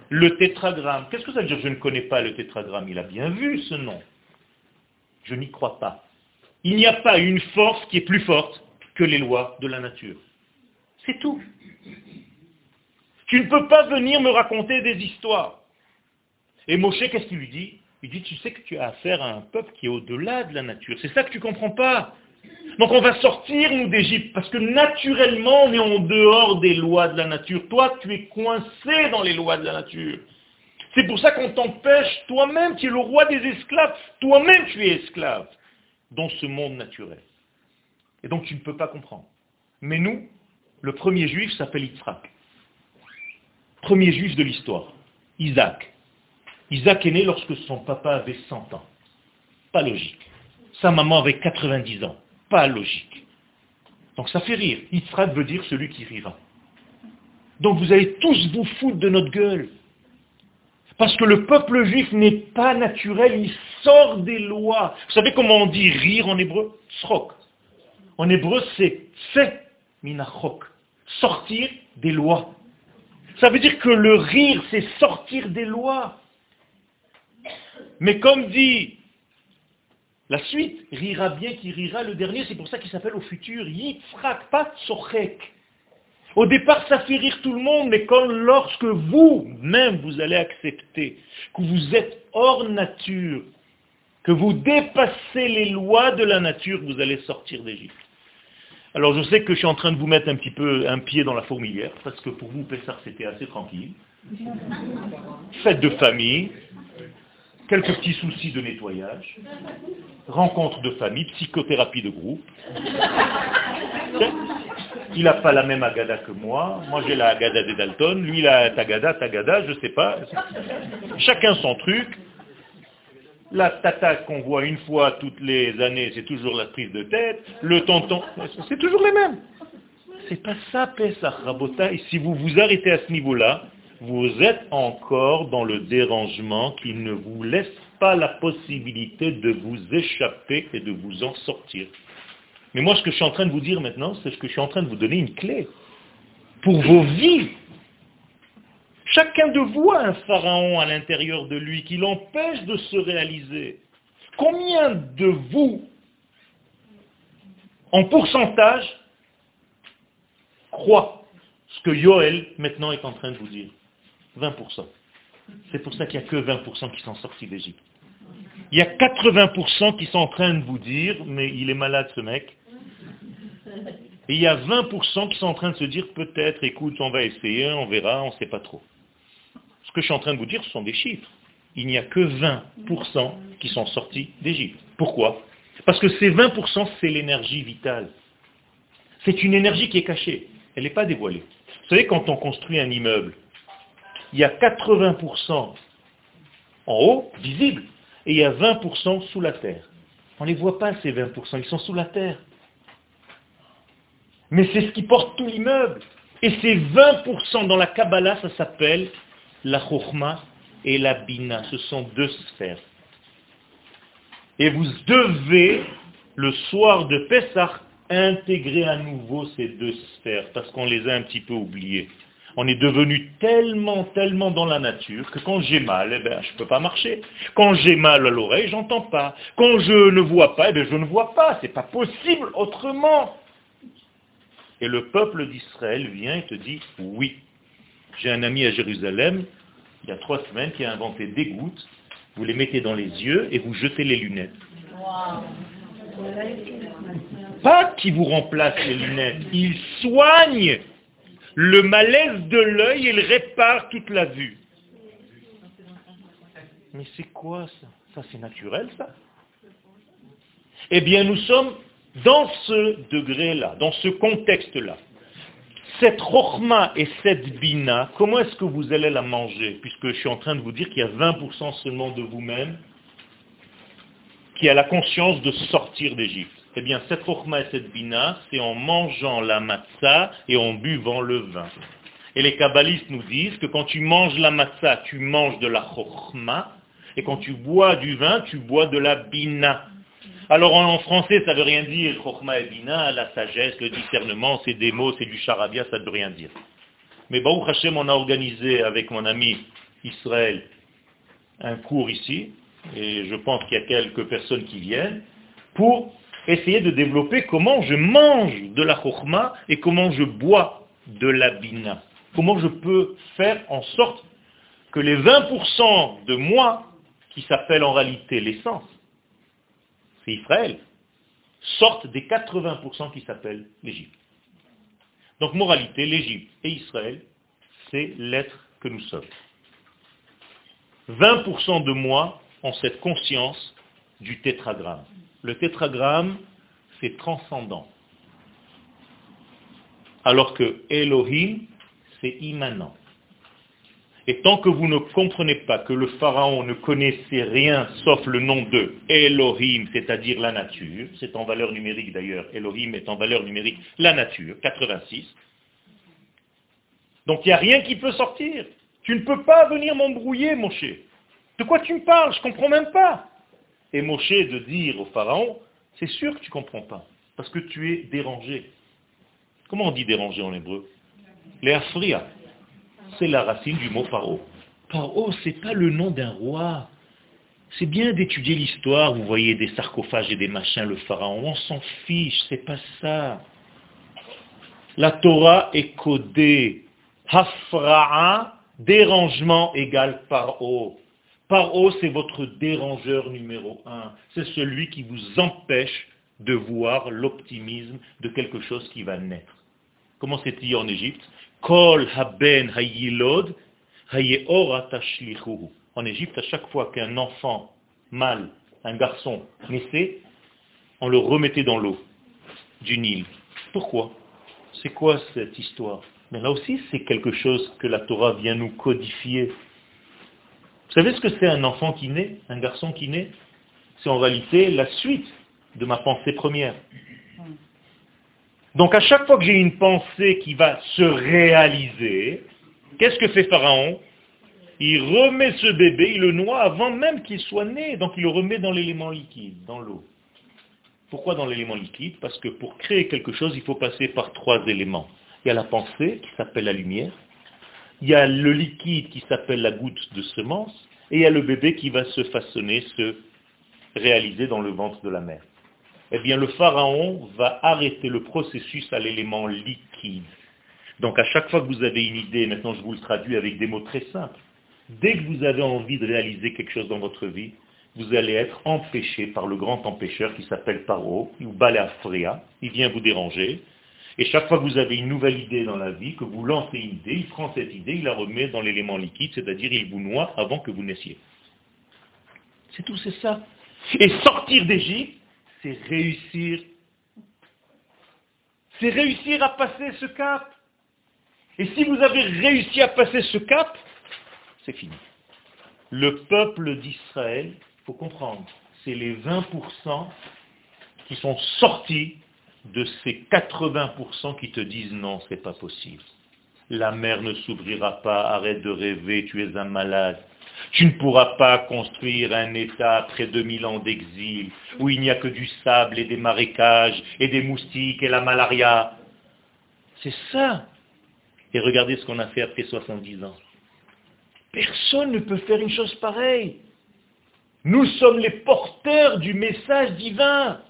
le tétragramme. Qu'est-ce que ça veut dire je ne connais pas le tétragramme? Il a bien vu ce nom. Je n'y crois pas. Il n'y a pas une force qui est plus forte que les lois de la nature. C'est tout. Tu ne peux pas venir me raconter des histoires. Et Moshe, qu'est-ce qu'il lui dit? Il dit, tu sais que tu as affaire à un peuple qui est au-delà de la nature. C'est ça que tu ne comprends pas. Donc on va sortir, nous, d'Égypte, parce que naturellement, on est en dehors des lois de la nature. Toi, tu es coincé dans les lois de la nature. C'est pour ça qu'on t'empêche, toi-même, tu es le roi des esclaves, toi-même tu es esclave dans ce monde naturel. Et donc tu ne peux pas comprendre. Mais nous, le premier juif s'appelle Yitzhak. Premier juif de l'histoire. Isaac. Isaac est né lorsque son papa avait 100 ans. Pas logique. Sa maman avait 90 ans. Pas logique. Donc ça fait rire. Yitzhak veut dire celui qui rira. Donc vous allez tous vous foutre de notre gueule. Parce que le peuple juif n'est pas naturel, il sort des lois. Vous savez comment on dit rire en hébreu? Srok. En hébreu, c'est fait minachok. Sortir des lois. Ça veut dire que le rire, c'est sortir des lois. Mais comme dit la suite, rira bien qui rira, le dernier, c'est pour ça qu'il s'appelle au futur Yitzhak, pas Tsochek. Au départ, ça fait rire tout le monde, mais quand lorsque vous-même, vous allez accepter que vous êtes hors nature, que vous dépassez les lois de la nature, vous allez sortir d'Égypte. Alors je sais que je suis en train de vous mettre un petit peu un pied dans la fourmilière, parce que pour vous, Pessar, c'était assez tranquille. Fête de famille, quelques petits soucis de nettoyage, rencontre de famille, psychothérapie de groupe. Il n'a pas la même agada que moi. Moi, j'ai la agada des Dalton. Lui, il a tagada, tagada, je ne sais pas. Chacun son truc. La tata qu'on voit une fois toutes les années, c'est toujours la prise de tête. Le tonton, c'est toujours les mêmes. C'est pas ça, Pessah, Rabota. Et si vous vous arrêtez à ce niveau-là, vous êtes encore dans le dérangement qui ne vous laisse pas la possibilité de vous échapper et de vous en sortir. Mais moi, ce que je suis en train de vous dire maintenant, c'est ce que je suis en train de vous donner une clé pour vos vies. Chacun de vous a un pharaon à l'intérieur de lui qui l'empêche de se réaliser. Combien de vous, en pourcentage, croient ce que Yoel maintenant est en train de vous dire? 20%. C'est pour ça qu'il n'y a que 20% qui sont sortis d'Égypte. Il y a 80% qui sont en train de vous dire, mais il est malade ce mec, et il y a 20% qui sont en train de se dire peut-être, écoute, on va essayer, on verra, on ne sait pas trop. Ce que je suis en train de vous dire, ce sont des chiffres. Il n'y a que 20% qui sont sortis d'Égypte. Pourquoi? Parce que ces 20%, c'est l'énergie vitale. C'est une énergie qui est cachée. Elle n'est pas dévoilée. Vous savez, quand on construit un immeuble, il y a 80% en haut, visible, et il y a 20% sous la terre. On ne les voit pas, ces 20%, ils sont sous la terre. Mais c'est ce qui porte tout l'immeuble. Et ces 20% dans la Kabbalah, ça s'appelle la Chokhmah et la Bina. Ce sont deux sphères. Et vous devez, le soir de Pessah, intégrer à nouveau ces deux sphères, parce qu'on les a un petit peu oubliées. On est devenu tellement, tellement dans la nature que quand j'ai mal, eh ben, je ne peux pas marcher. Quand j'ai mal à l'oreille, j'entends pas. Quand je ne vois pas, eh ben, je ne vois pas. C'est pas possible autrement. Et le peuple d'Israël vient et te dit, oui, j'ai un ami à Jérusalem, il y a trois semaines, qui a inventé des gouttes, vous les mettez dans les yeux et vous jetez les lunettes. Pas qui vous remplace les lunettes, il soigne le malaise de l'œil il répare toute la vue. Mais c'est quoi ça? Ça c'est naturel ça? Eh bien nous sommes dans ce degré-là, dans ce contexte-là, cette rochma et cette bina, comment est-ce que vous allez la manger? Puisque je suis en train de vous dire qu'il y a 20% seulement de vous-même qui a la conscience de sortir d'Égypte. Eh bien, cette rochma et cette bina, c'est en mangeant la matzah et en buvant le vin. Et les kabbalistes nous disent que quand tu manges la matzah, tu manges de la chokhma, et quand tu bois du vin, tu bois de la bina. Alors en, français, ça ne veut rien dire, Chokhma et Bina, la sagesse, le discernement, c'est des mots, c'est du charabia, ça ne veut rien dire. Mais Baruch Hashem, on a organisé avec mon ami Israël un cours ici, et je pense qu'il y a quelques personnes qui viennent, pour essayer de développer comment je mange de la Chokhma et comment je bois de la Bina. Comment je peux faire en sorte que les 20% de moi, qui s'appellent en réalité l'essence, c'est Israël. sortent des 80% qui s'appellent l'Égypte. Donc moralité, l'Égypte et Israël, c'est l'être que nous sommes. 20% de moi ont cette conscience du tétragramme. Le tétragramme, c'est transcendant. Alors que Elohim, c'est immanent. Et tant que vous ne comprenez pas que le Pharaon ne connaissait rien sauf le nom de Elohim, c'est-à-dire la nature, c'est en valeur numérique d'ailleurs, Elohim est en valeur numérique la nature, 86. Donc il n'y a rien qui peut sortir. Tu ne peux pas venir m'embrouiller, Moshe. De quoi tu me parles? Je ne comprends même pas. Et Moshe de dire au Pharaon, c'est sûr que tu ne comprends pas, parce que tu es dérangé. Comment on dit dérangé en hébreu? Léafria c'est la racine du mot paro. Paro, ce n'est pas le nom d'un roi. C'est bien d'étudier l'histoire, vous voyez des sarcophages et des machins, le pharaon, on s'en fiche, c'est pas ça. La Torah est codée. Hafra'a, dérangement égale paro. Paro, c'est votre dérangeur numéro un. C'est celui qui vous empêche de voir l'optimisme de quelque chose qui va naître. Comment c'est dit en Égypte? Kol haben hayilod En Égypte, à chaque fois qu'un enfant mâle, un garçon, naissait, on le remettait dans l'eau du Nil. Pourquoi? C'est quoi cette histoire? Mais là aussi, c'est quelque chose que la Torah vient nous codifier. Vous savez ce que c'est un enfant qui naît, un garçon qui naît? C'est en réalité la suite de ma pensée première. Donc à chaque fois que j'ai une pensée qui va se réaliser, qu'est-ce que fait Pharaon? Il remet ce bébé, il le noie avant même qu'il soit né, donc il le remet dans l'élément liquide, dans l'eau. Pourquoi dans l'élément liquide? Parce que pour créer quelque chose, il faut passer par trois éléments. Il y a la pensée qui s'appelle la lumière, il y a le liquide qui s'appelle la goutte de semence, et il y a le bébé qui va se façonner, se réaliser dans le ventre de la mère. Eh bien le pharaon va arrêter le processus à l'élément liquide. Donc à chaque fois que vous avez une idée, maintenant je vous le traduis avec des mots très simples, dès que vous avez envie de réaliser quelque chose dans votre vie, vous allez être empêché par le grand empêcheur qui s'appelle Paro, ou Baléafria, il vient vous déranger, et chaque fois que vous avez une nouvelle idée dans la vie, que vous lancez une idée, il prend cette idée, il la remet dans l'élément liquide, c'est-à-dire il vous noie avant que vous naissiez. C'est tout, c'est ça. Et sortir d'Égypte, c'est réussir. C'est réussir à passer ce cap. Et si vous avez réussi à passer ce cap, c'est fini. Le peuple d'Israël, il faut comprendre, c'est les 20% qui sont sortis de ces 80% qui te disent non, c'est pas possible. La mer ne s'ouvrira pas, arrête de rêver, tu es un malade. Tu ne pourras pas construire un État après 2000 ans d'exil, où il n'y a que du sable et des marécages, et des moustiques et la malaria. C'est ça. Et regardez ce qu'on a fait après 70 ans. Personne ne peut faire une chose pareille. Nous sommes les porteurs du message divin.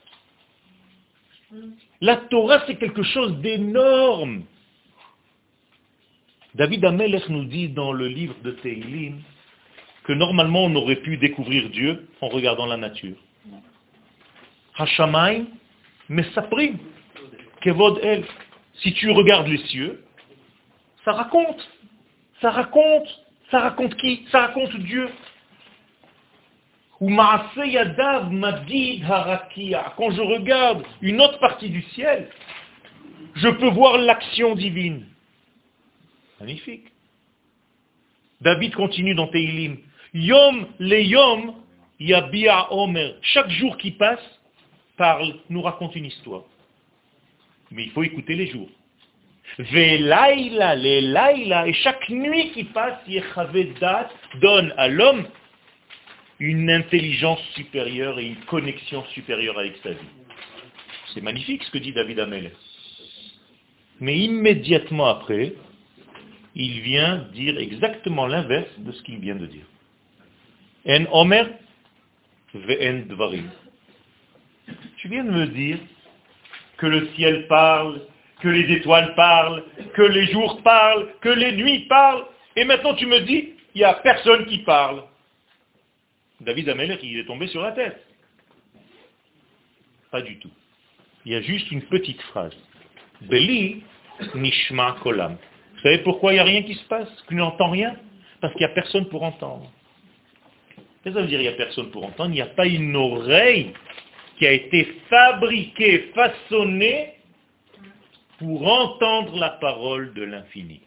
La Torah, c'est quelque chose d'énorme. David Amelech nous dit dans le livre de Teilim, que normalement on aurait pu découvrir Dieu en regardant la nature. Hashamayim, Mesaprim, Kevod El. Si tu regardes les cieux, ça raconte. Ça raconte. Ça raconte qui? Ça raconte Dieu. Ou Yadav Madid Harakia. Quand je regarde une autre partie du ciel, je peux voir l'action divine. Magnifique. David continue dans Teilim. Yom le yom yabia omer. Chaque jour qui passe parle, nous raconte une histoire. Mais il faut écouter les jours. Velaila, les laila, et chaque nuit qui passe, Yechavedat donne à l'homme une intelligence supérieure et une connexion supérieure avec sa vie. C'est magnifique ce que dit David Amel. Mais immédiatement après, il vient dire exactement l'inverse de ce qu'il vient de dire. En Omer, ve'en Dvarim. Tu viens de me dire que le ciel parle, que les étoiles parlent, que les jours parlent, que les nuits parlent, et maintenant tu me dis, il n'y a personne qui parle. David Amelech, il est tombé sur la tête. Pas du tout. Il y a juste une petite phrase. Beli nishma kolam. Vous savez pourquoi il n'y a rien qui se passe Tu n'entends rien? Parce qu'il n'y a personne pour entendre. Qu'est-ce que ça veut dire il n'y a personne pour entendre? Il n'y a pas une oreille qui a été fabriquée, façonnée pour entendre la parole de l'infini.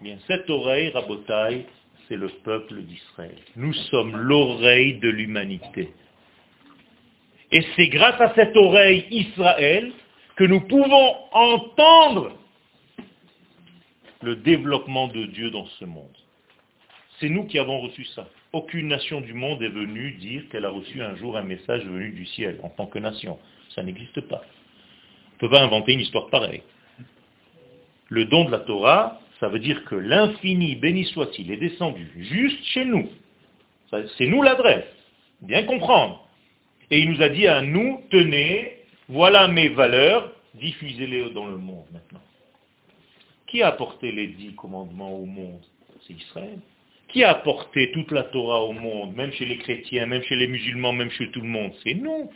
Bien, cette oreille, Rabotai, c'est le peuple d'Israël. Nous sommes l'oreille de l'humanité. Et c'est grâce à cette oreille Israël que nous pouvons entendre le développement de Dieu dans ce monde. C'est nous qui avons reçu ça. Aucune nation du monde est venue dire qu'elle a reçu un jour un message venu du ciel en tant que nation. Ça n'existe pas. On ne peut pas inventer une histoire pareille. Le don de la Torah, ça veut dire que l'infini, béni soit-il, est descendu juste chez nous. C'est nous l'adresse. Bien comprendre. Et il nous a dit à nous, tenez, voilà mes valeurs, diffusez-les dans le monde maintenant. Qui a apporté les dix commandements au monde? C'est Israël. Qui a apporté toute la Torah au monde, même chez les chrétiens, même chez les musulmans, même chez tout le monde? C'est nous.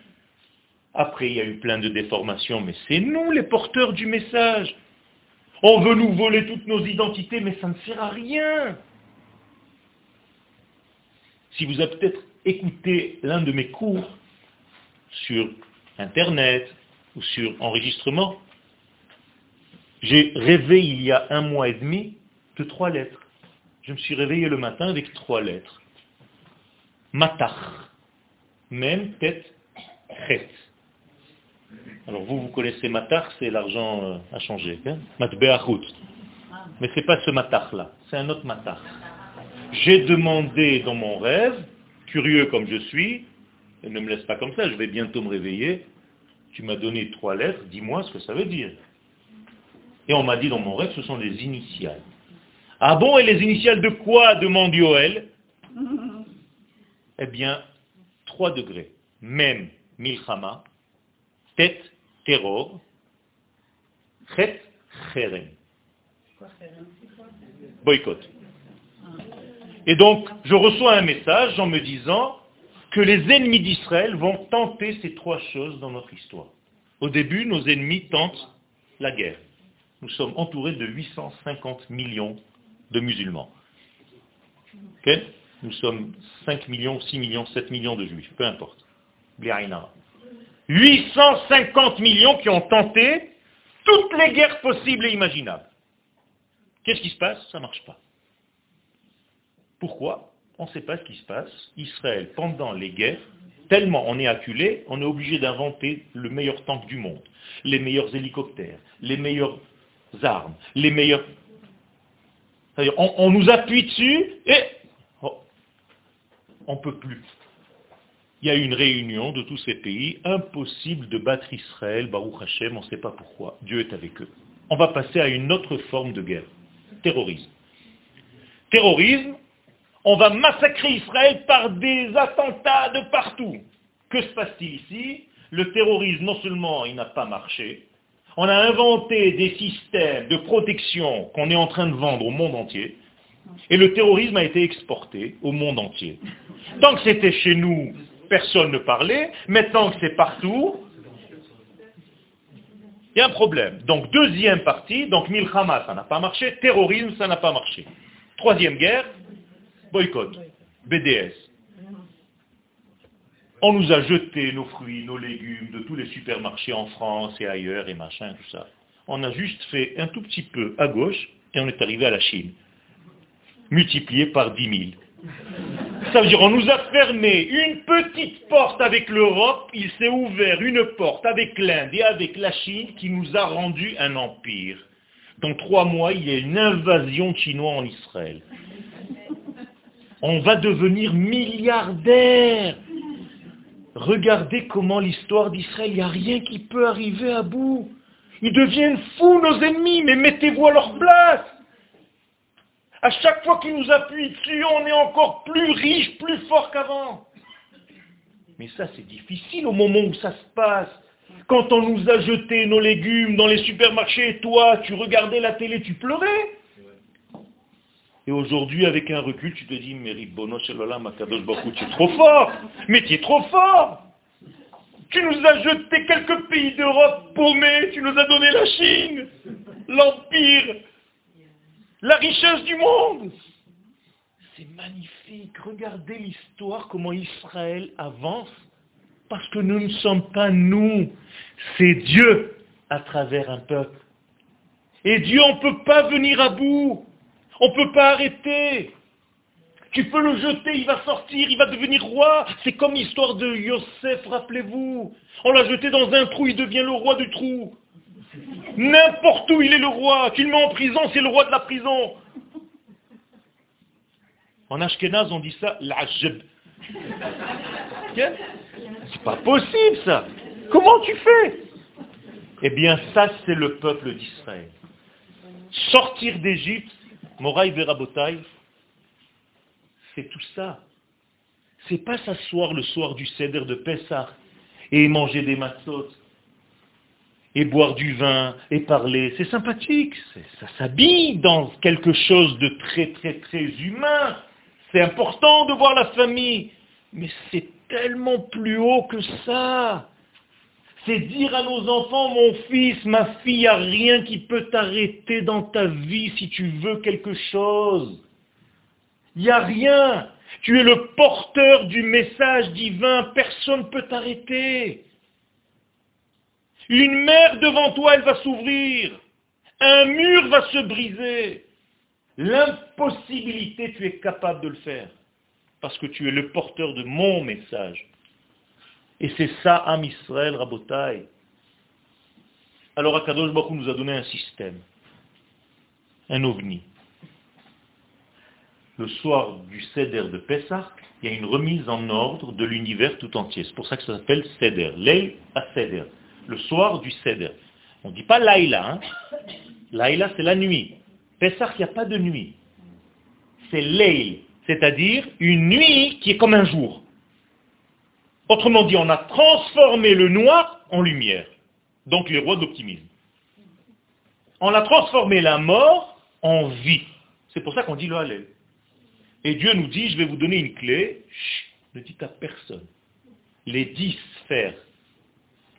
Après, il y a eu plein de déformations, mais c'est nous les porteurs du message. On veut nous voler toutes nos identités, mais ça ne sert à rien. Si vous avez peut-être écouté l'un de mes cours sur Internet ou sur enregistrement, j'ai rêvé il y a un mois et demi de trois lettres. Je me suis réveillé le matin avec trois lettres. Matach. Même tête, chet. Alors vous, vous connaissez matar, c'est l'argent euh, à changer. Hein Mais ce n'est pas ce matar-là, c'est un autre matar. J'ai demandé dans mon rêve, curieux comme je suis, et ne me laisse pas comme ça, je vais bientôt me réveiller, tu m'as donné trois lettres, dis-moi ce que ça veut dire. Et on m'a dit dans mon rêve, ce sont des initiales. Ah bon, et les initiales de quoi demande Yoel *laughs* Eh bien, trois degrés. Même milchama, tête terror, chet, cherem. Boycott. Et donc, je reçois un message en me disant que les ennemis d'Israël vont tenter ces trois choses dans notre histoire. Au début, nos ennemis tentent la guerre. Nous sommes entourés de 850 millions de musulmans. Nous sommes 5 millions, 6 millions, 7 millions de juifs, peu importe. 850 millions qui ont tenté toutes les guerres possibles et imaginables. Qu'est-ce qui se passe? Ça ne marche pas. Pourquoi? On ne sait pas ce qui se passe. Israël, pendant les guerres, tellement on est acculé, on est obligé d'inventer le meilleur tank du monde, les meilleurs hélicoptères, les meilleures armes, les meilleurs... On, on, nous appuie dessus et oh, on ne peut plus il y a eu une réunion de tous ces pays, impossible de battre Israël, Baruch Hashem, on ne sait pas pourquoi. Dieu est avec eux. On va passer à une autre forme de guerre, terrorisme. Terrorisme, on va massacrer Israël par des attentats de partout. Que se passe-t-il ici? Le terrorisme, non seulement il n'a pas marché, on a inventé des systèmes de protection qu'on est en train de vendre au monde entier, et le terrorisme a été exporté au monde entier. Tant que c'était chez nous, personne ne parlait. Maintenant que c'est partout, il y a un problème. Donc deuxième partie, donc Milchama, ça n'a pas marché, terrorisme, ça n'a pas marché. Troisième guerre, boycott, BDS. On nous a jeté nos fruits, nos légumes de tous les supermarchés en France et ailleurs et machin, tout ça. On a juste fait un tout petit peu à gauche et on est arrivé à la Chine, multiplié par 10 000. Ça veut dire on nous a fermé une petite porte avec l'Europe, il s'est ouvert une porte avec l'Inde et avec la Chine qui nous a rendu un empire. Dans trois mois, il y a une invasion de Chinois en Israël. On va devenir milliardaire. Regardez comment l'histoire d'Israël, il n'y a rien qui peut arriver à bout. Ils deviennent fous, nos ennemis, mais mettez-vous à leur place. À chaque fois qu'il nous appuie dessus, on est encore plus riche, plus fort qu'avant. Mais ça, c'est difficile au moment où ça se passe. Quand on nous a jeté nos légumes dans les supermarchés, toi, tu regardais la télé, tu pleurais. Et aujourd'hui, avec un recul, tu te dis, mais Ribono Makadosh tu es trop fort. Mais tu es trop fort. Tu nous as jeté quelques pays d'Europe paumés, tu nous as donné la Chine, l'Empire, la richesse du monde. C'est magnifique. Regardez l'histoire, comment Israël avance. Parce que nous ne sommes pas nous, c'est Dieu à travers un peuple. Et Dieu, on ne peut pas venir à bout. On ne peut pas arrêter. Tu peux le jeter, il va sortir, il va devenir roi. C'est comme l'histoire de Yosef, rappelez-vous. On l'a jeté dans un trou, il devient le roi du trou. N'importe où il est le roi. Tu le mets en prison, c'est le roi de la prison. En Ashkenaz, on dit ça, l'ajeb. C'est pas possible ça. Comment tu fais Eh bien, ça, c'est le peuple d'Israël. Sortir d'Égypte, Moraï Verabotaï, c'est tout ça. C'est pas s'asseoir le soir du Seder de Pessah et manger des matzot et boire du vin et parler. C'est sympathique, ça s'habille dans quelque chose de très très très humain. C'est important de voir la famille, mais c'est tellement plus haut que ça. C'est dire à nos enfants, mon fils, ma fille, il n'y a rien qui peut t'arrêter dans ta vie si tu veux quelque chose. Il n'y a rien. Tu es le porteur du message divin. Personne ne peut t'arrêter. Une mer devant toi, elle va s'ouvrir. Un mur va se briser. L'impossibilité, tu es capable de le faire. Parce que tu es le porteur de mon message. Et c'est ça, Am Israël, Rabotai. Alors Akadosh Baruch nous a donné un système, un ovni. Le soir du Seder de Pessah, il y a une remise en ordre de l'univers tout entier. C'est pour ça que ça s'appelle Seder. Leil à Seder. Le soir du Seder. On ne dit pas Laïla. Hein. Laïla, c'est la nuit. Pessah, il n'y a pas de nuit. C'est Leil, c'est-à-dire une nuit qui est comme un jour. Autrement dit, on a transformé le noir en lumière. Donc les rois d'optimisme. On a transformé la mort en vie. C'est pour ça qu'on dit le Hallel. Et Dieu nous dit, je vais vous donner une clé, ne dites à personne. Les dix sphères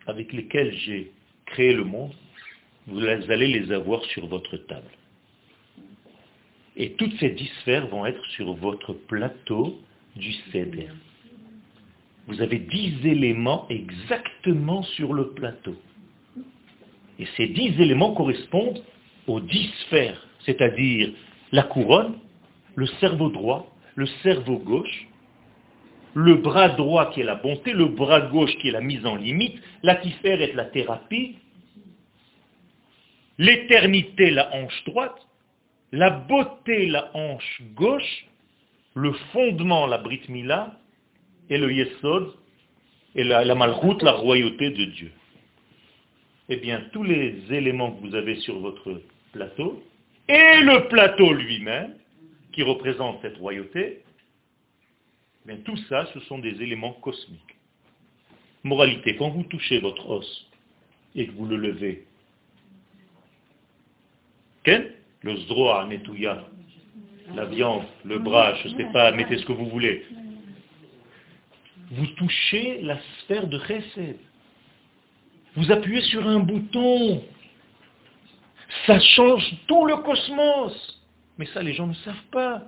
avec lesquelles j'ai créé le monde, vous allez les avoir sur votre table. Et toutes ces dix sphères vont être sur votre plateau du Seder vous avez dix éléments exactement sur le plateau. Et ces dix éléments correspondent aux dix sphères, c'est-à-dire la couronne, le cerveau droit, le cerveau gauche, le bras droit qui est la bonté, le bras gauche qui est la mise en limite, la est la thérapie, l'éternité la hanche droite, la beauté la hanche gauche, le fondement la brit mila, et le Yesod, et la, la Malchut, la royauté de Dieu. Eh bien, tous les éléments que vous avez sur votre plateau, et le plateau lui-même, qui représente cette royauté, tout ça, ce sont des éléments cosmiques. Moralité, quand vous touchez votre os et que vous le levez, le zdroa, netouya, la viande, le bras, je ne sais pas, mettez ce que vous voulez vous touchez la sphère de Chesed. Vous appuyez sur un bouton. Ça change tout le cosmos. Mais ça, les gens ne savent pas.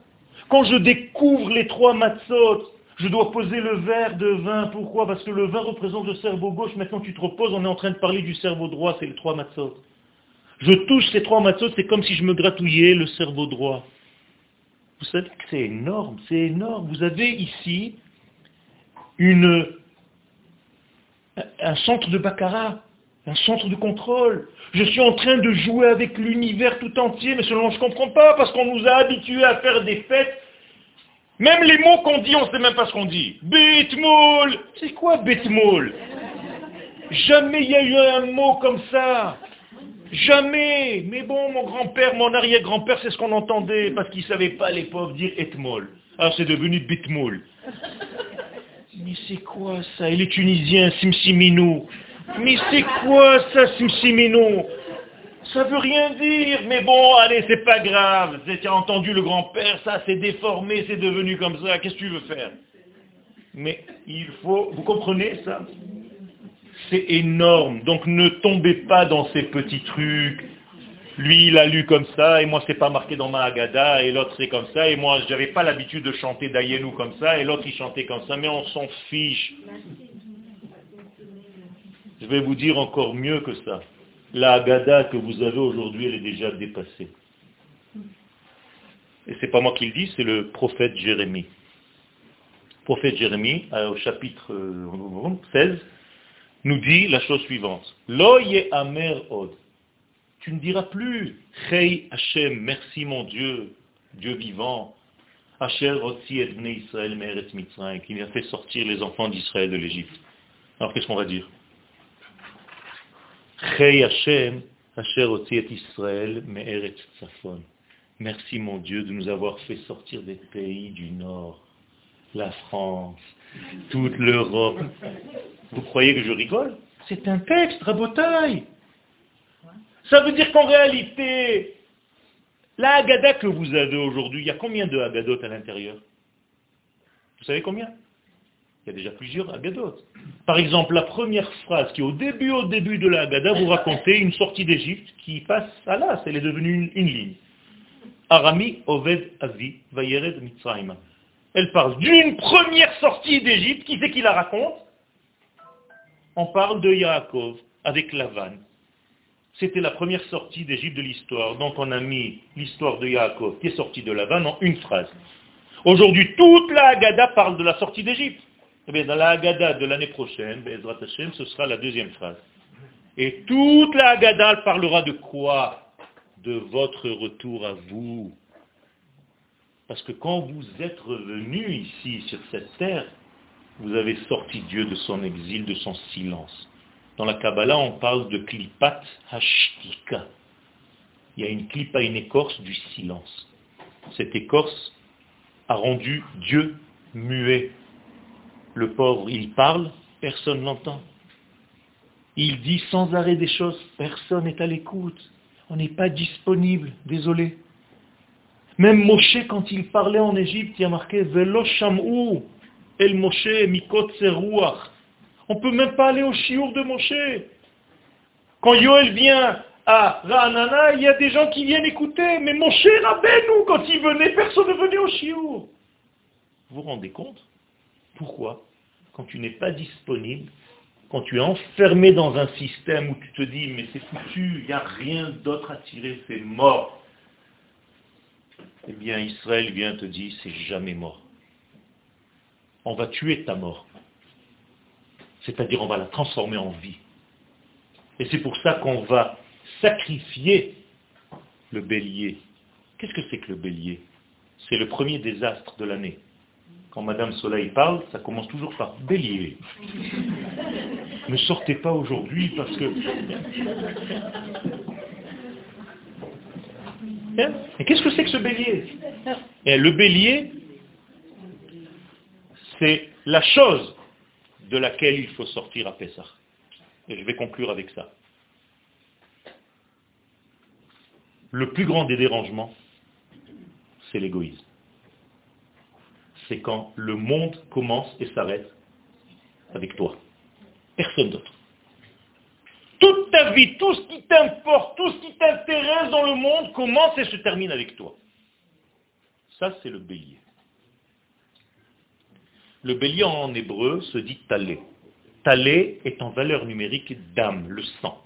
Quand je découvre les trois matzot, je dois poser le verre de vin. Pourquoi? Parce que le vin représente le cerveau gauche. Maintenant, tu te reposes, on est en train de parler du cerveau droit, c'est les trois matzot. Je touche ces trois matzot, c'est comme si je me gratouillais le cerveau droit. Vous savez que c'est énorme, c'est énorme. Vous avez ici un centre de baccarat, un centre de contrôle. Je suis en train de jouer avec l'univers tout entier, mais selon je ne comprends pas, parce qu'on nous a habitués à faire des fêtes. Même les mots qu'on dit, on ne sait même pas ce qu'on dit. Bitmoul C'est quoi bitmoul Jamais il y a eu un mot comme ça. Jamais. Mais bon, mon grand-père, mon arrière-grand-père, c'est ce qu'on entendait, parce qu'ils ne savaient pas, les pauvres, dire etmol. Alors c'est devenu bitmoul. Mais c'est quoi ça? Il est tunisien, Simsiminou. Mais c'est quoi ça, Simsiminou Ça veut rien dire. Mais bon, allez, c'est pas grave. Tu as entendu le grand-père, ça c'est déformé, c'est devenu comme ça. Qu'est-ce que tu veux faire? Mais il faut... Vous comprenez ça? C'est énorme. Donc ne tombez pas dans ces petits trucs. Lui, il a lu comme ça, et moi, c'est pas marqué dans ma Agada, et l'autre, c'est comme ça, et moi, j'avais pas l'habitude de chanter Dayenu comme ça, et l'autre, il chantait comme ça, mais on s'en fiche. Je vais vous dire encore mieux que ça. La Agada que vous avez aujourd'hui, elle est déjà dépassée. Et c'est pas moi qui le dis, c'est le prophète Jérémie. Le prophète Jérémie, euh, au chapitre 16, euh, nous dit la chose suivante. Amer od. Tu ne diras plus, Hey Hashem, merci mon Dieu, Dieu vivant, Asher Israël Mitzrayim, qui a fait sortir les enfants d'Israël de l'Égypte. Alors qu'est-ce qu'on va dire? Hey Hashem, Asher Israël Tzafon. Merci mon Dieu de nous avoir fait sortir des pays du Nord, la France, toute l'Europe. Vous croyez que je rigole? C'est un texte, rabotaille. Ça veut dire qu'en réalité, la Haggadah que vous avez aujourd'hui, il y a combien de Haggadot à l'intérieur? Vous savez combien? Il y a déjà plusieurs Haggadot. Par exemple, la première phrase qui est au début, au début de la Haggadah, vous racontez une sortie d'Égypte qui passe à là, elle est devenue une, ligne. Arami Oved Avi Vayered Mitzrayim. Elle parle d'une première sortie d'Égypte, qui c'est qui la raconte? On parle de Yaakov avec Lavan. C'était la première sortie d'Égypte de l'histoire. Donc on a mis l'histoire de Yaakov qui est sorti de Lavan en une phrase. Aujourd'hui, toute la Haggadah parle de la sortie d'Égypte. Eh dans la Haggadah de l'année prochaine, ce sera la deuxième phrase. Et toute la Haggadah parlera de quoi? De votre retour à vous. Parce que quand vous êtes revenu ici, sur cette terre, vous avez sorti Dieu de son exil, de son silence. Dans la Kabbalah, on parle de klipat hashtika. Il y a une klipa, une écorce du silence. Cette écorce a rendu Dieu muet. Le pauvre, il parle, personne n'entend. Il dit sans arrêt des choses, personne n'est à l'écoute. On n'est pas disponible, désolé. Même Moshe, quand il parlait en Égypte, il y a marqué Velo El Moshe Mikot. On ne peut même pas aller au chiour de Moshe. Quand Yoel vient à Ra'anana, il y a des gens qui viennent écouter. Mais Moshe nous, quand il venait, personne ne venait au chiour. Vous vous rendez compte? Pourquoi? Quand tu n'es pas disponible, quand tu es enfermé dans un système où tu te dis, mais c'est foutu, il n'y a rien d'autre à tirer, c'est mort. Eh bien, Israël vient te dire, c'est jamais mort. On va tuer ta mort. C'est-à-dire on va la transformer en vie. Et c'est pour ça qu'on va sacrifier le bélier. Qu'est-ce que c'est que le bélier? C'est le premier désastre de l'année. Quand Madame Soleil parle, ça commence toujours par bélier. Ne sortez pas aujourd'hui parce que... Hein Et qu'est-ce que c'est que ce bélier Et Le bélier, c'est la chose de laquelle il faut sortir à Pessah. Et je vais conclure avec ça. Le plus grand des dérangements, c'est l'égoïsme. C'est quand le monde commence et s'arrête avec toi. Personne d'autre. Toute ta vie, tout ce qui t'importe, tout ce qui t'intéresse dans le monde commence et se termine avec toi. Ça, c'est le bélier. Le bélier en hébreu se dit talé. Talé est en valeur numérique d'âme, le sang.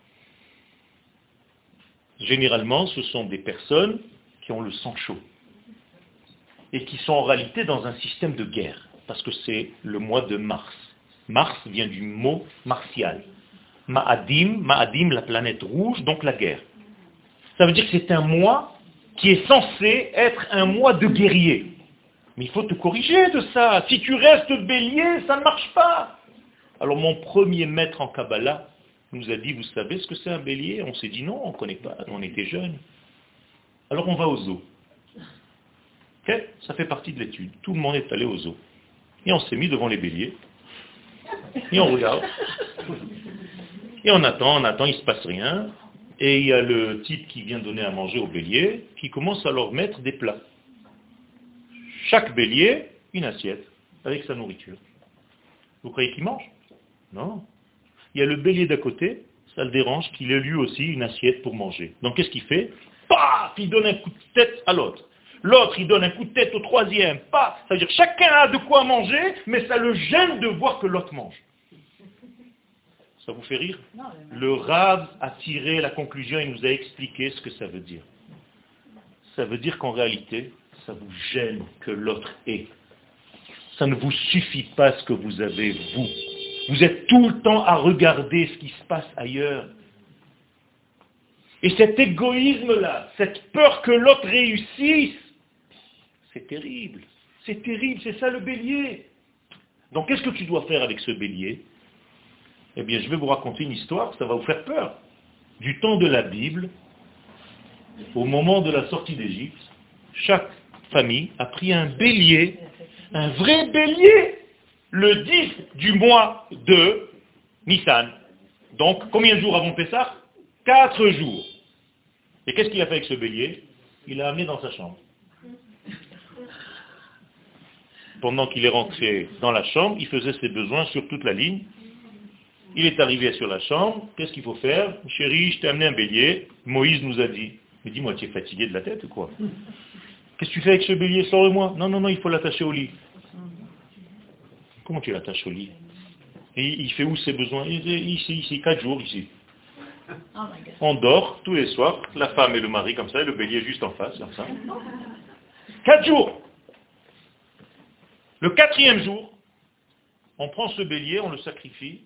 Généralement, ce sont des personnes qui ont le sang chaud et qui sont en réalité dans un système de guerre, parce que c'est le mois de mars. Mars vient du mot martial. Ma'adim, Ma'adim, la planète rouge, donc la guerre. Ça veut dire que c'est un mois qui est censé être un mois de guerrier. Mais il faut te corriger de ça. Si tu restes bélier, ça ne marche pas. Alors mon premier maître en Kabbalah nous a dit, vous savez ce que c'est un bélier? On s'est dit non, on ne connaît pas, on était jeunes. Alors on va au ça fait partie de l'étude. Tout le monde est allé au zoo. Et on s'est mis devant les béliers. Et on regarde. Et on attend, on attend, il ne se passe rien. Et il y a le type qui vient donner à manger au bélier, qui commence à leur mettre des plats. Chaque bélier, une assiette avec sa nourriture. Vous croyez qu'il mange? Non. il y a le bélier d'à côté, ça le dérange qu'il ait lui aussi une assiette pour manger. Donc qu'est-ce qu'il fait? Paf Il donne un coup de tête à l'autre. L'autre, il donne un coup de tête au troisième. Paf C'est-à-dire chacun a de quoi manger, mais ça le gêne de voir que l'autre mange. Ça vous fait rire? Le Rav a tiré la conclusion, il nous a expliqué ce que ça veut dire. Ça veut dire qu'en réalité, ça vous gêne que l'autre ait. Ça ne vous suffit pas ce que vous avez, vous. Vous êtes tout le temps à regarder ce qui se passe ailleurs. Et cet égoïsme-là, cette peur que l'autre réussisse, c'est terrible. C'est terrible, c'est ça le bélier. Donc qu'est-ce que tu dois faire avec ce bélier? Eh bien, je vais vous raconter une histoire, ça va vous faire peur. Du temps de la Bible, au moment de la sortie d'Égypte, chaque famille a pris un bélier, un vrai bélier, le 10 du mois de Nissan. Donc, combien de jours avant Pessah? Quatre jours. Et qu'est-ce qu'il a fait avec ce bélier? Il l'a amené dans sa chambre. Pendant qu'il est rentré dans la chambre, il faisait ses besoins sur toute la ligne. Il est arrivé sur la chambre. Qu'est-ce qu'il faut faire? Chérie, je t'ai amené un bélier. Moïse nous a dit. Mais dis-moi, tu es fatigué de la tête ou quoi? Qu'est-ce que tu fais avec ce bélier? Sors-le-moi. Non, non, non, il faut l'attacher au lit. Comment tu l'attaches au lit? Et il fait où ses besoins? Ici, ici, quatre jours ici. On dort tous les soirs, la femme et le mari comme ça, et le bélier juste en face, comme ça. *laughs* Quatre jours Le quatrième jour, on prend ce bélier, on le sacrifie,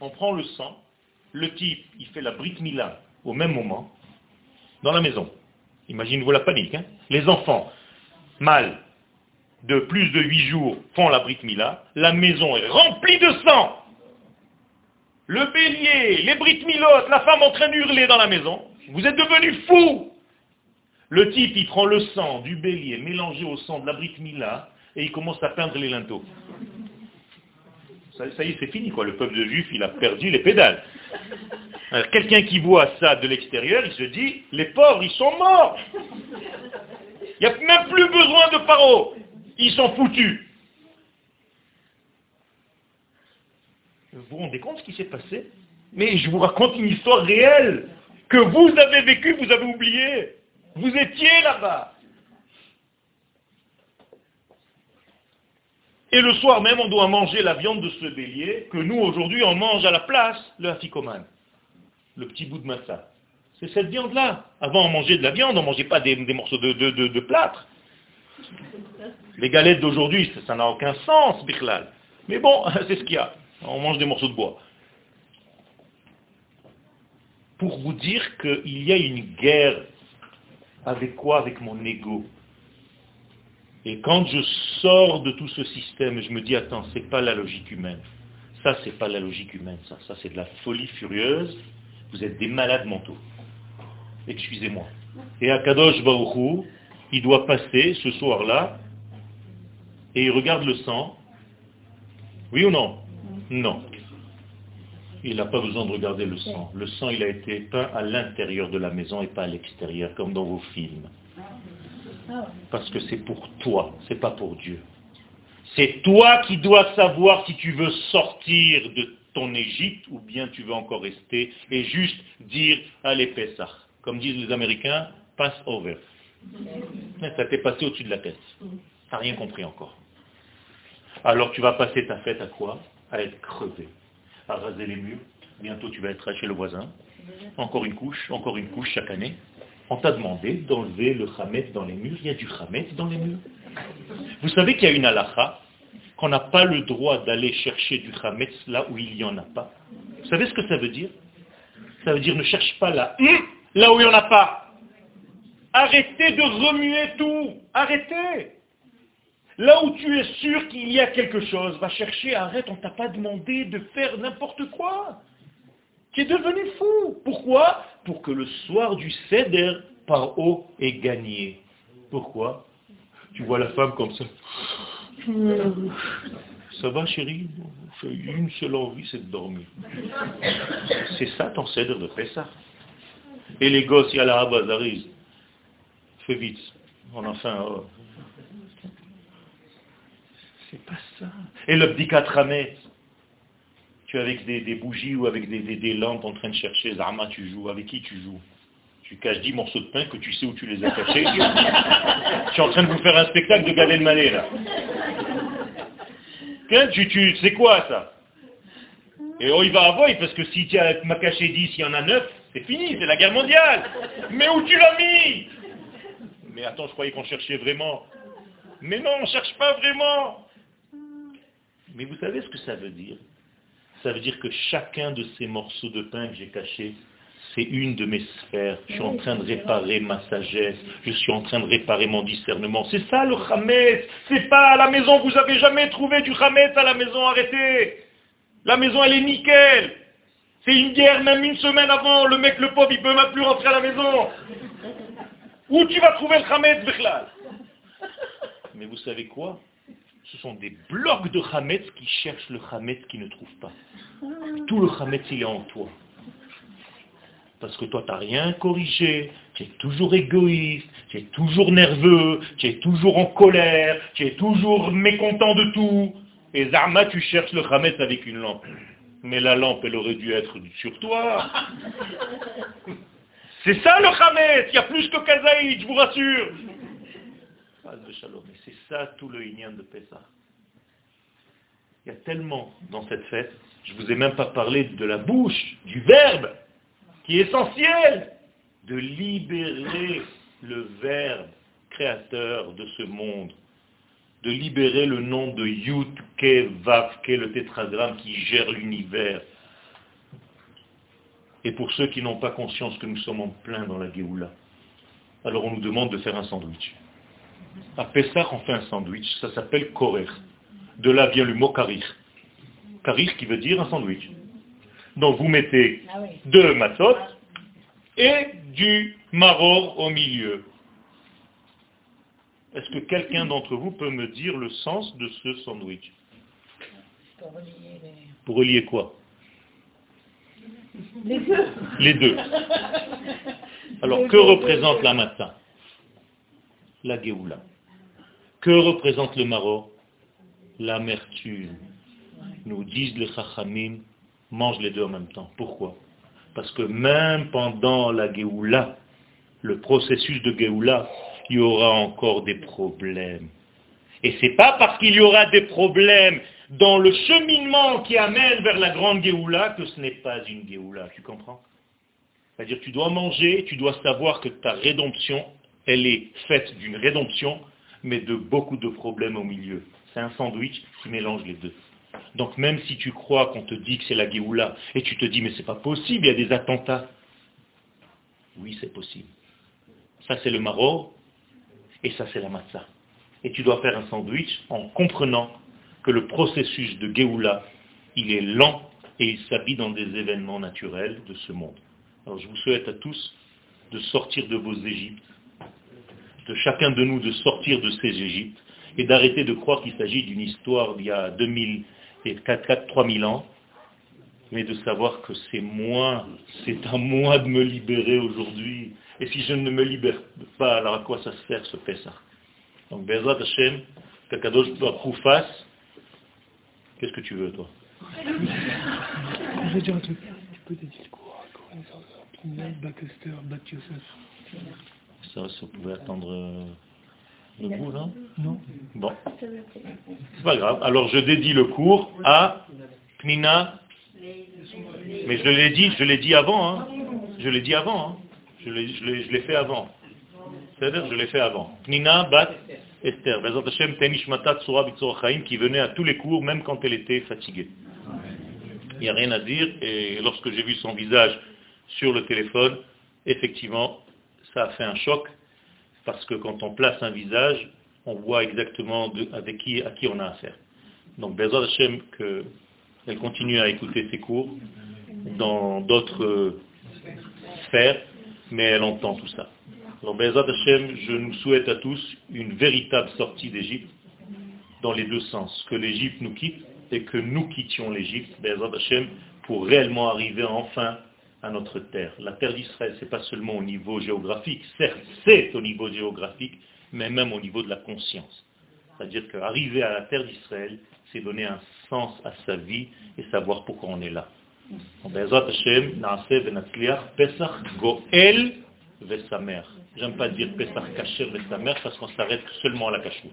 on prend le sang, le type, il fait la brique mila au même moment, dans la maison. Imaginez-vous la panique. Hein les enfants, mâles, de plus de huit jours, font la brique mila, la maison est remplie de sang. Le bélier, les briques milotes, la femme en train d'hurler dans la maison. Vous êtes devenus fous Le type, il prend le sang du bélier mélangé au sang de la brique mila et il commence à peindre les linteaux. Ça, y est, c'est fini, quoi. Le peuple de juif, il a perdu les pédales. Quelqu'un qui voit ça de l'extérieur, il se dit, les pauvres, ils sont morts. Il n'y a même plus besoin de paro. Ils sont foutus. Vous vous rendez compte ce qui s'est passé? Mais je vous raconte une histoire réelle que vous avez vécue, vous avez oublié. Vous étiez là-bas. Et le soir même, on doit manger la viande de ce bélier que nous, aujourd'hui, on mange à la place, le afikoman, le petit bout de massa. C'est cette viande-là. Avant, on mangeait de la viande, on ne mangeait pas des, morceaux de, plâtre. Les galettes d'aujourd'hui, ça n'a aucun sens, Birlal. Mais bon, *laughs* c'est ce qu'il y a. On mange des morceaux de bois. Pour vous dire qu'il y a une guerre avec quoi? Avec mon ego. Et quand je sors de tout ce système, je me dis, attends, c'est pas la logique humaine. Ça, c'est pas la logique humaine, ça. Ça, c'est de la folie furieuse. Vous êtes des malades mentaux. Excusez-moi. Et Akadosh Baruchou, il doit passer ce soir-là, et il regarde le sang. Oui ou non? Non. Il n'a pas besoin de regarder le sang. Le sang, il a été peint à l'intérieur de la maison et pas à l'extérieur, comme dans vos films. Parce que c'est pour toi, c'est pas pour Dieu. C'est toi qui dois savoir si tu veux sortir de ton Égypte ou bien tu veux encore rester et juste dire allez Pessah. Comme disent les Américains, pass over. Ça t'est passé au-dessus de la tête. Tu n'as rien compris encore. Alors tu vas passer ta fête à quoi? À être crevé, à raser les murs. Bientôt tu vas être chez le voisin. Encore une couche, encore une couche chaque année. On t'a demandé d'enlever le khamet dans les murs. Il y a du khamet dans les murs. Vous savez qu'il y a une halakha qu'on n'a pas le droit d'aller chercher du khamet là où il n'y en a pas. Vous savez ce que ça veut dire? Ça veut dire ne cherche pas là, là où il n'y en a pas. Arrêtez de remuer tout. Arrêtez. Là où tu es sûr qu'il y a quelque chose, va chercher, arrête, on ne t'a pas demandé de faire n'importe quoi. Es devenu fou. Pourquoi? Pour que le soir du Seder, par haut, est gagné. Pourquoi? Tu vois la femme comme ça. Ça va chérie? Une seule envie, c'est de dormir. C'est ça ton Seder de ça. Et les gosses, il y a la Abazarise. Fais vite. On a faim. Oh. C'est pas ça. Et le Bdikat Tu es avec des, bougies ou avec des, lampes en train de chercher, Zama, tu joues, avec qui tu joues? Tu caches 10 morceaux de pain que tu sais où tu les as cachés. *laughs* je suis en train de vous faire un spectacle de Gad Elmaleh, là. Tu, tu, c'est quoi ça? Et oh, il va avoir, parce que si tu m'as caché 10, il y en a 9, c'est fini, c'est la guerre mondiale. Mais où tu l'as mis? Mais attends, je croyais qu'on cherchait vraiment. Mais non, on ne cherche pas vraiment. Mais vous savez ce que ça veut dire? Ça veut dire que chacun de ces morceaux de pain que j'ai cachés, c'est une de mes sphères. Je suis en train de réparer ma sagesse. Je suis en train de réparer mon discernement. C'est ça le Hametz. C'est pas à la maison. Vous avez jamais trouvé du Hametz à la maison. Arrêtez. La maison, elle est nickel. C'est une guerre, même une semaine avant. Le mec, le pauvre, il peut même plus rentrer à la maison. Où tu vas trouver le Hametz, Bechlal Mais vous savez quoi? Ce sont des blocs de Hametz qui cherchent le Hametz qui ne trouve pas. Tout le Hametz, il est en toi. Parce que toi, tu n'as rien corrigé, tu es toujours égoïste, tu es toujours nerveux, tu es toujours en colère, tu es toujours mécontent de tout. Et Zarma, tu cherches le Hametz avec une lampe. Mais la lampe, elle aurait dû être sur toi. *laughs* C'est ça le Hametz, il y a plus que Kazaïd, je vous rassure. Mais c'est ça tout le Inyan de Pessah. Il y a tellement dans cette fête, je ne vous ai même pas parlé de la bouche, du verbe, qui est essentiel, de libérer le verbe créateur de ce monde, de libérer le nom de Yud Ke Vav Ke, le tétragramme qui gère l'univers. Et pour ceux qui n'ont pas conscience que nous sommes en plein dans la Géoula, alors on nous demande de faire un sandwich. À Pessah, on fait un sandwich, ça s'appelle korer. De là vient le mot karir. Karir qui veut dire un sandwich. Donc vous mettez ah deux matzot et du maror au milieu. Est-ce que quelqu'un d'entre vous peut me dire le sens de ce sandwich? Pour relier, Pour relier quoi? Les deux. Les deux. *laughs* Alors, que représente la matin? La Géoula. Que représente le maror L'amertume. Nous disent les chachamim, mange les deux en même temps. Pourquoi? Parce que même pendant la Géoula, le processus de Géoula, il y aura encore des problèmes. Et ce n'est pas parce qu'il y aura des problèmes dans le cheminement qui amène vers la grande Géoula que ce n'est pas une Géoula. Tu comprends? C'est-à-dire tu dois manger, tu dois savoir que ta rédemption, elle est faite d'une rédemption, mais de beaucoup de problèmes au milieu. C'est un sandwich qui mélange les deux. Donc même si tu crois qu'on te dit que c'est la Géoula, et tu te dis mais c'est pas possible, il y a des attentats. Oui, c'est possible. Ça c'est le maro, et ça c'est la matzah. Et tu dois faire un sandwich en comprenant que le processus de Géoula, il est lent et il s'habille dans des événements naturels de ce monde. Alors je vous souhaite à tous de sortir de vos Égyptes, de chacun de nous de sortir de ces Égyptes et d'arrêter de croire qu'il s'agit d'une histoire d'il y a 2000 et 4, 3000 ans, mais de savoir que c'est moi, c'est à moi de me libérer aujourd'hui. Et si je ne me libère pas, alors à quoi ça sert ce Pessah? Donc, Bezat Hashem, Kakadosh fasse. Qu'est-ce que tu veux, toi? Je dire un truc. Ça, ça pouvait attendre euh, le cours, non Non. Bon. C'est pas grave. Alors, je dédie le cours à Knina. Mais je l'ai dit, je l'ai dit avant, hein. Je l'ai dit avant, hein. Je l'ai fait avant. C'est-à-dire, je l'ai fait avant. Knina Bat Esther, Hashem qui venait à tous les cours, même quand elle était fatiguée. Il n'y a rien à dire, et lorsque j'ai vu son visage sur le téléphone, effectivement, ça a fait un choc, parce que quand on place un visage, on voit exactement avec qui, à qui on a affaire. Donc, Bezat Hashem, qu'elle continue à écouter ses cours dans d'autres sphères, mais elle entend tout ça. Alors, Bezat Hashem, je nous souhaite à tous une véritable sortie d'Égypte dans les deux sens. Que l'Égypte nous quitte et que nous quittions l'Égypte, Bezat Hashem, pour réellement arriver enfin à notre terre. La terre d'Israël, ce n'est pas seulement au niveau géographique, certes c'est au niveau géographique, mais même au niveau de la conscience. C'est-à-dire qu'arriver à la terre d'Israël, c'est donner un sens à sa vie et savoir pourquoi on est là. J'aime pas dire Pesach Kacher Vesamer parce qu'on s'arrête seulement à la cachoute.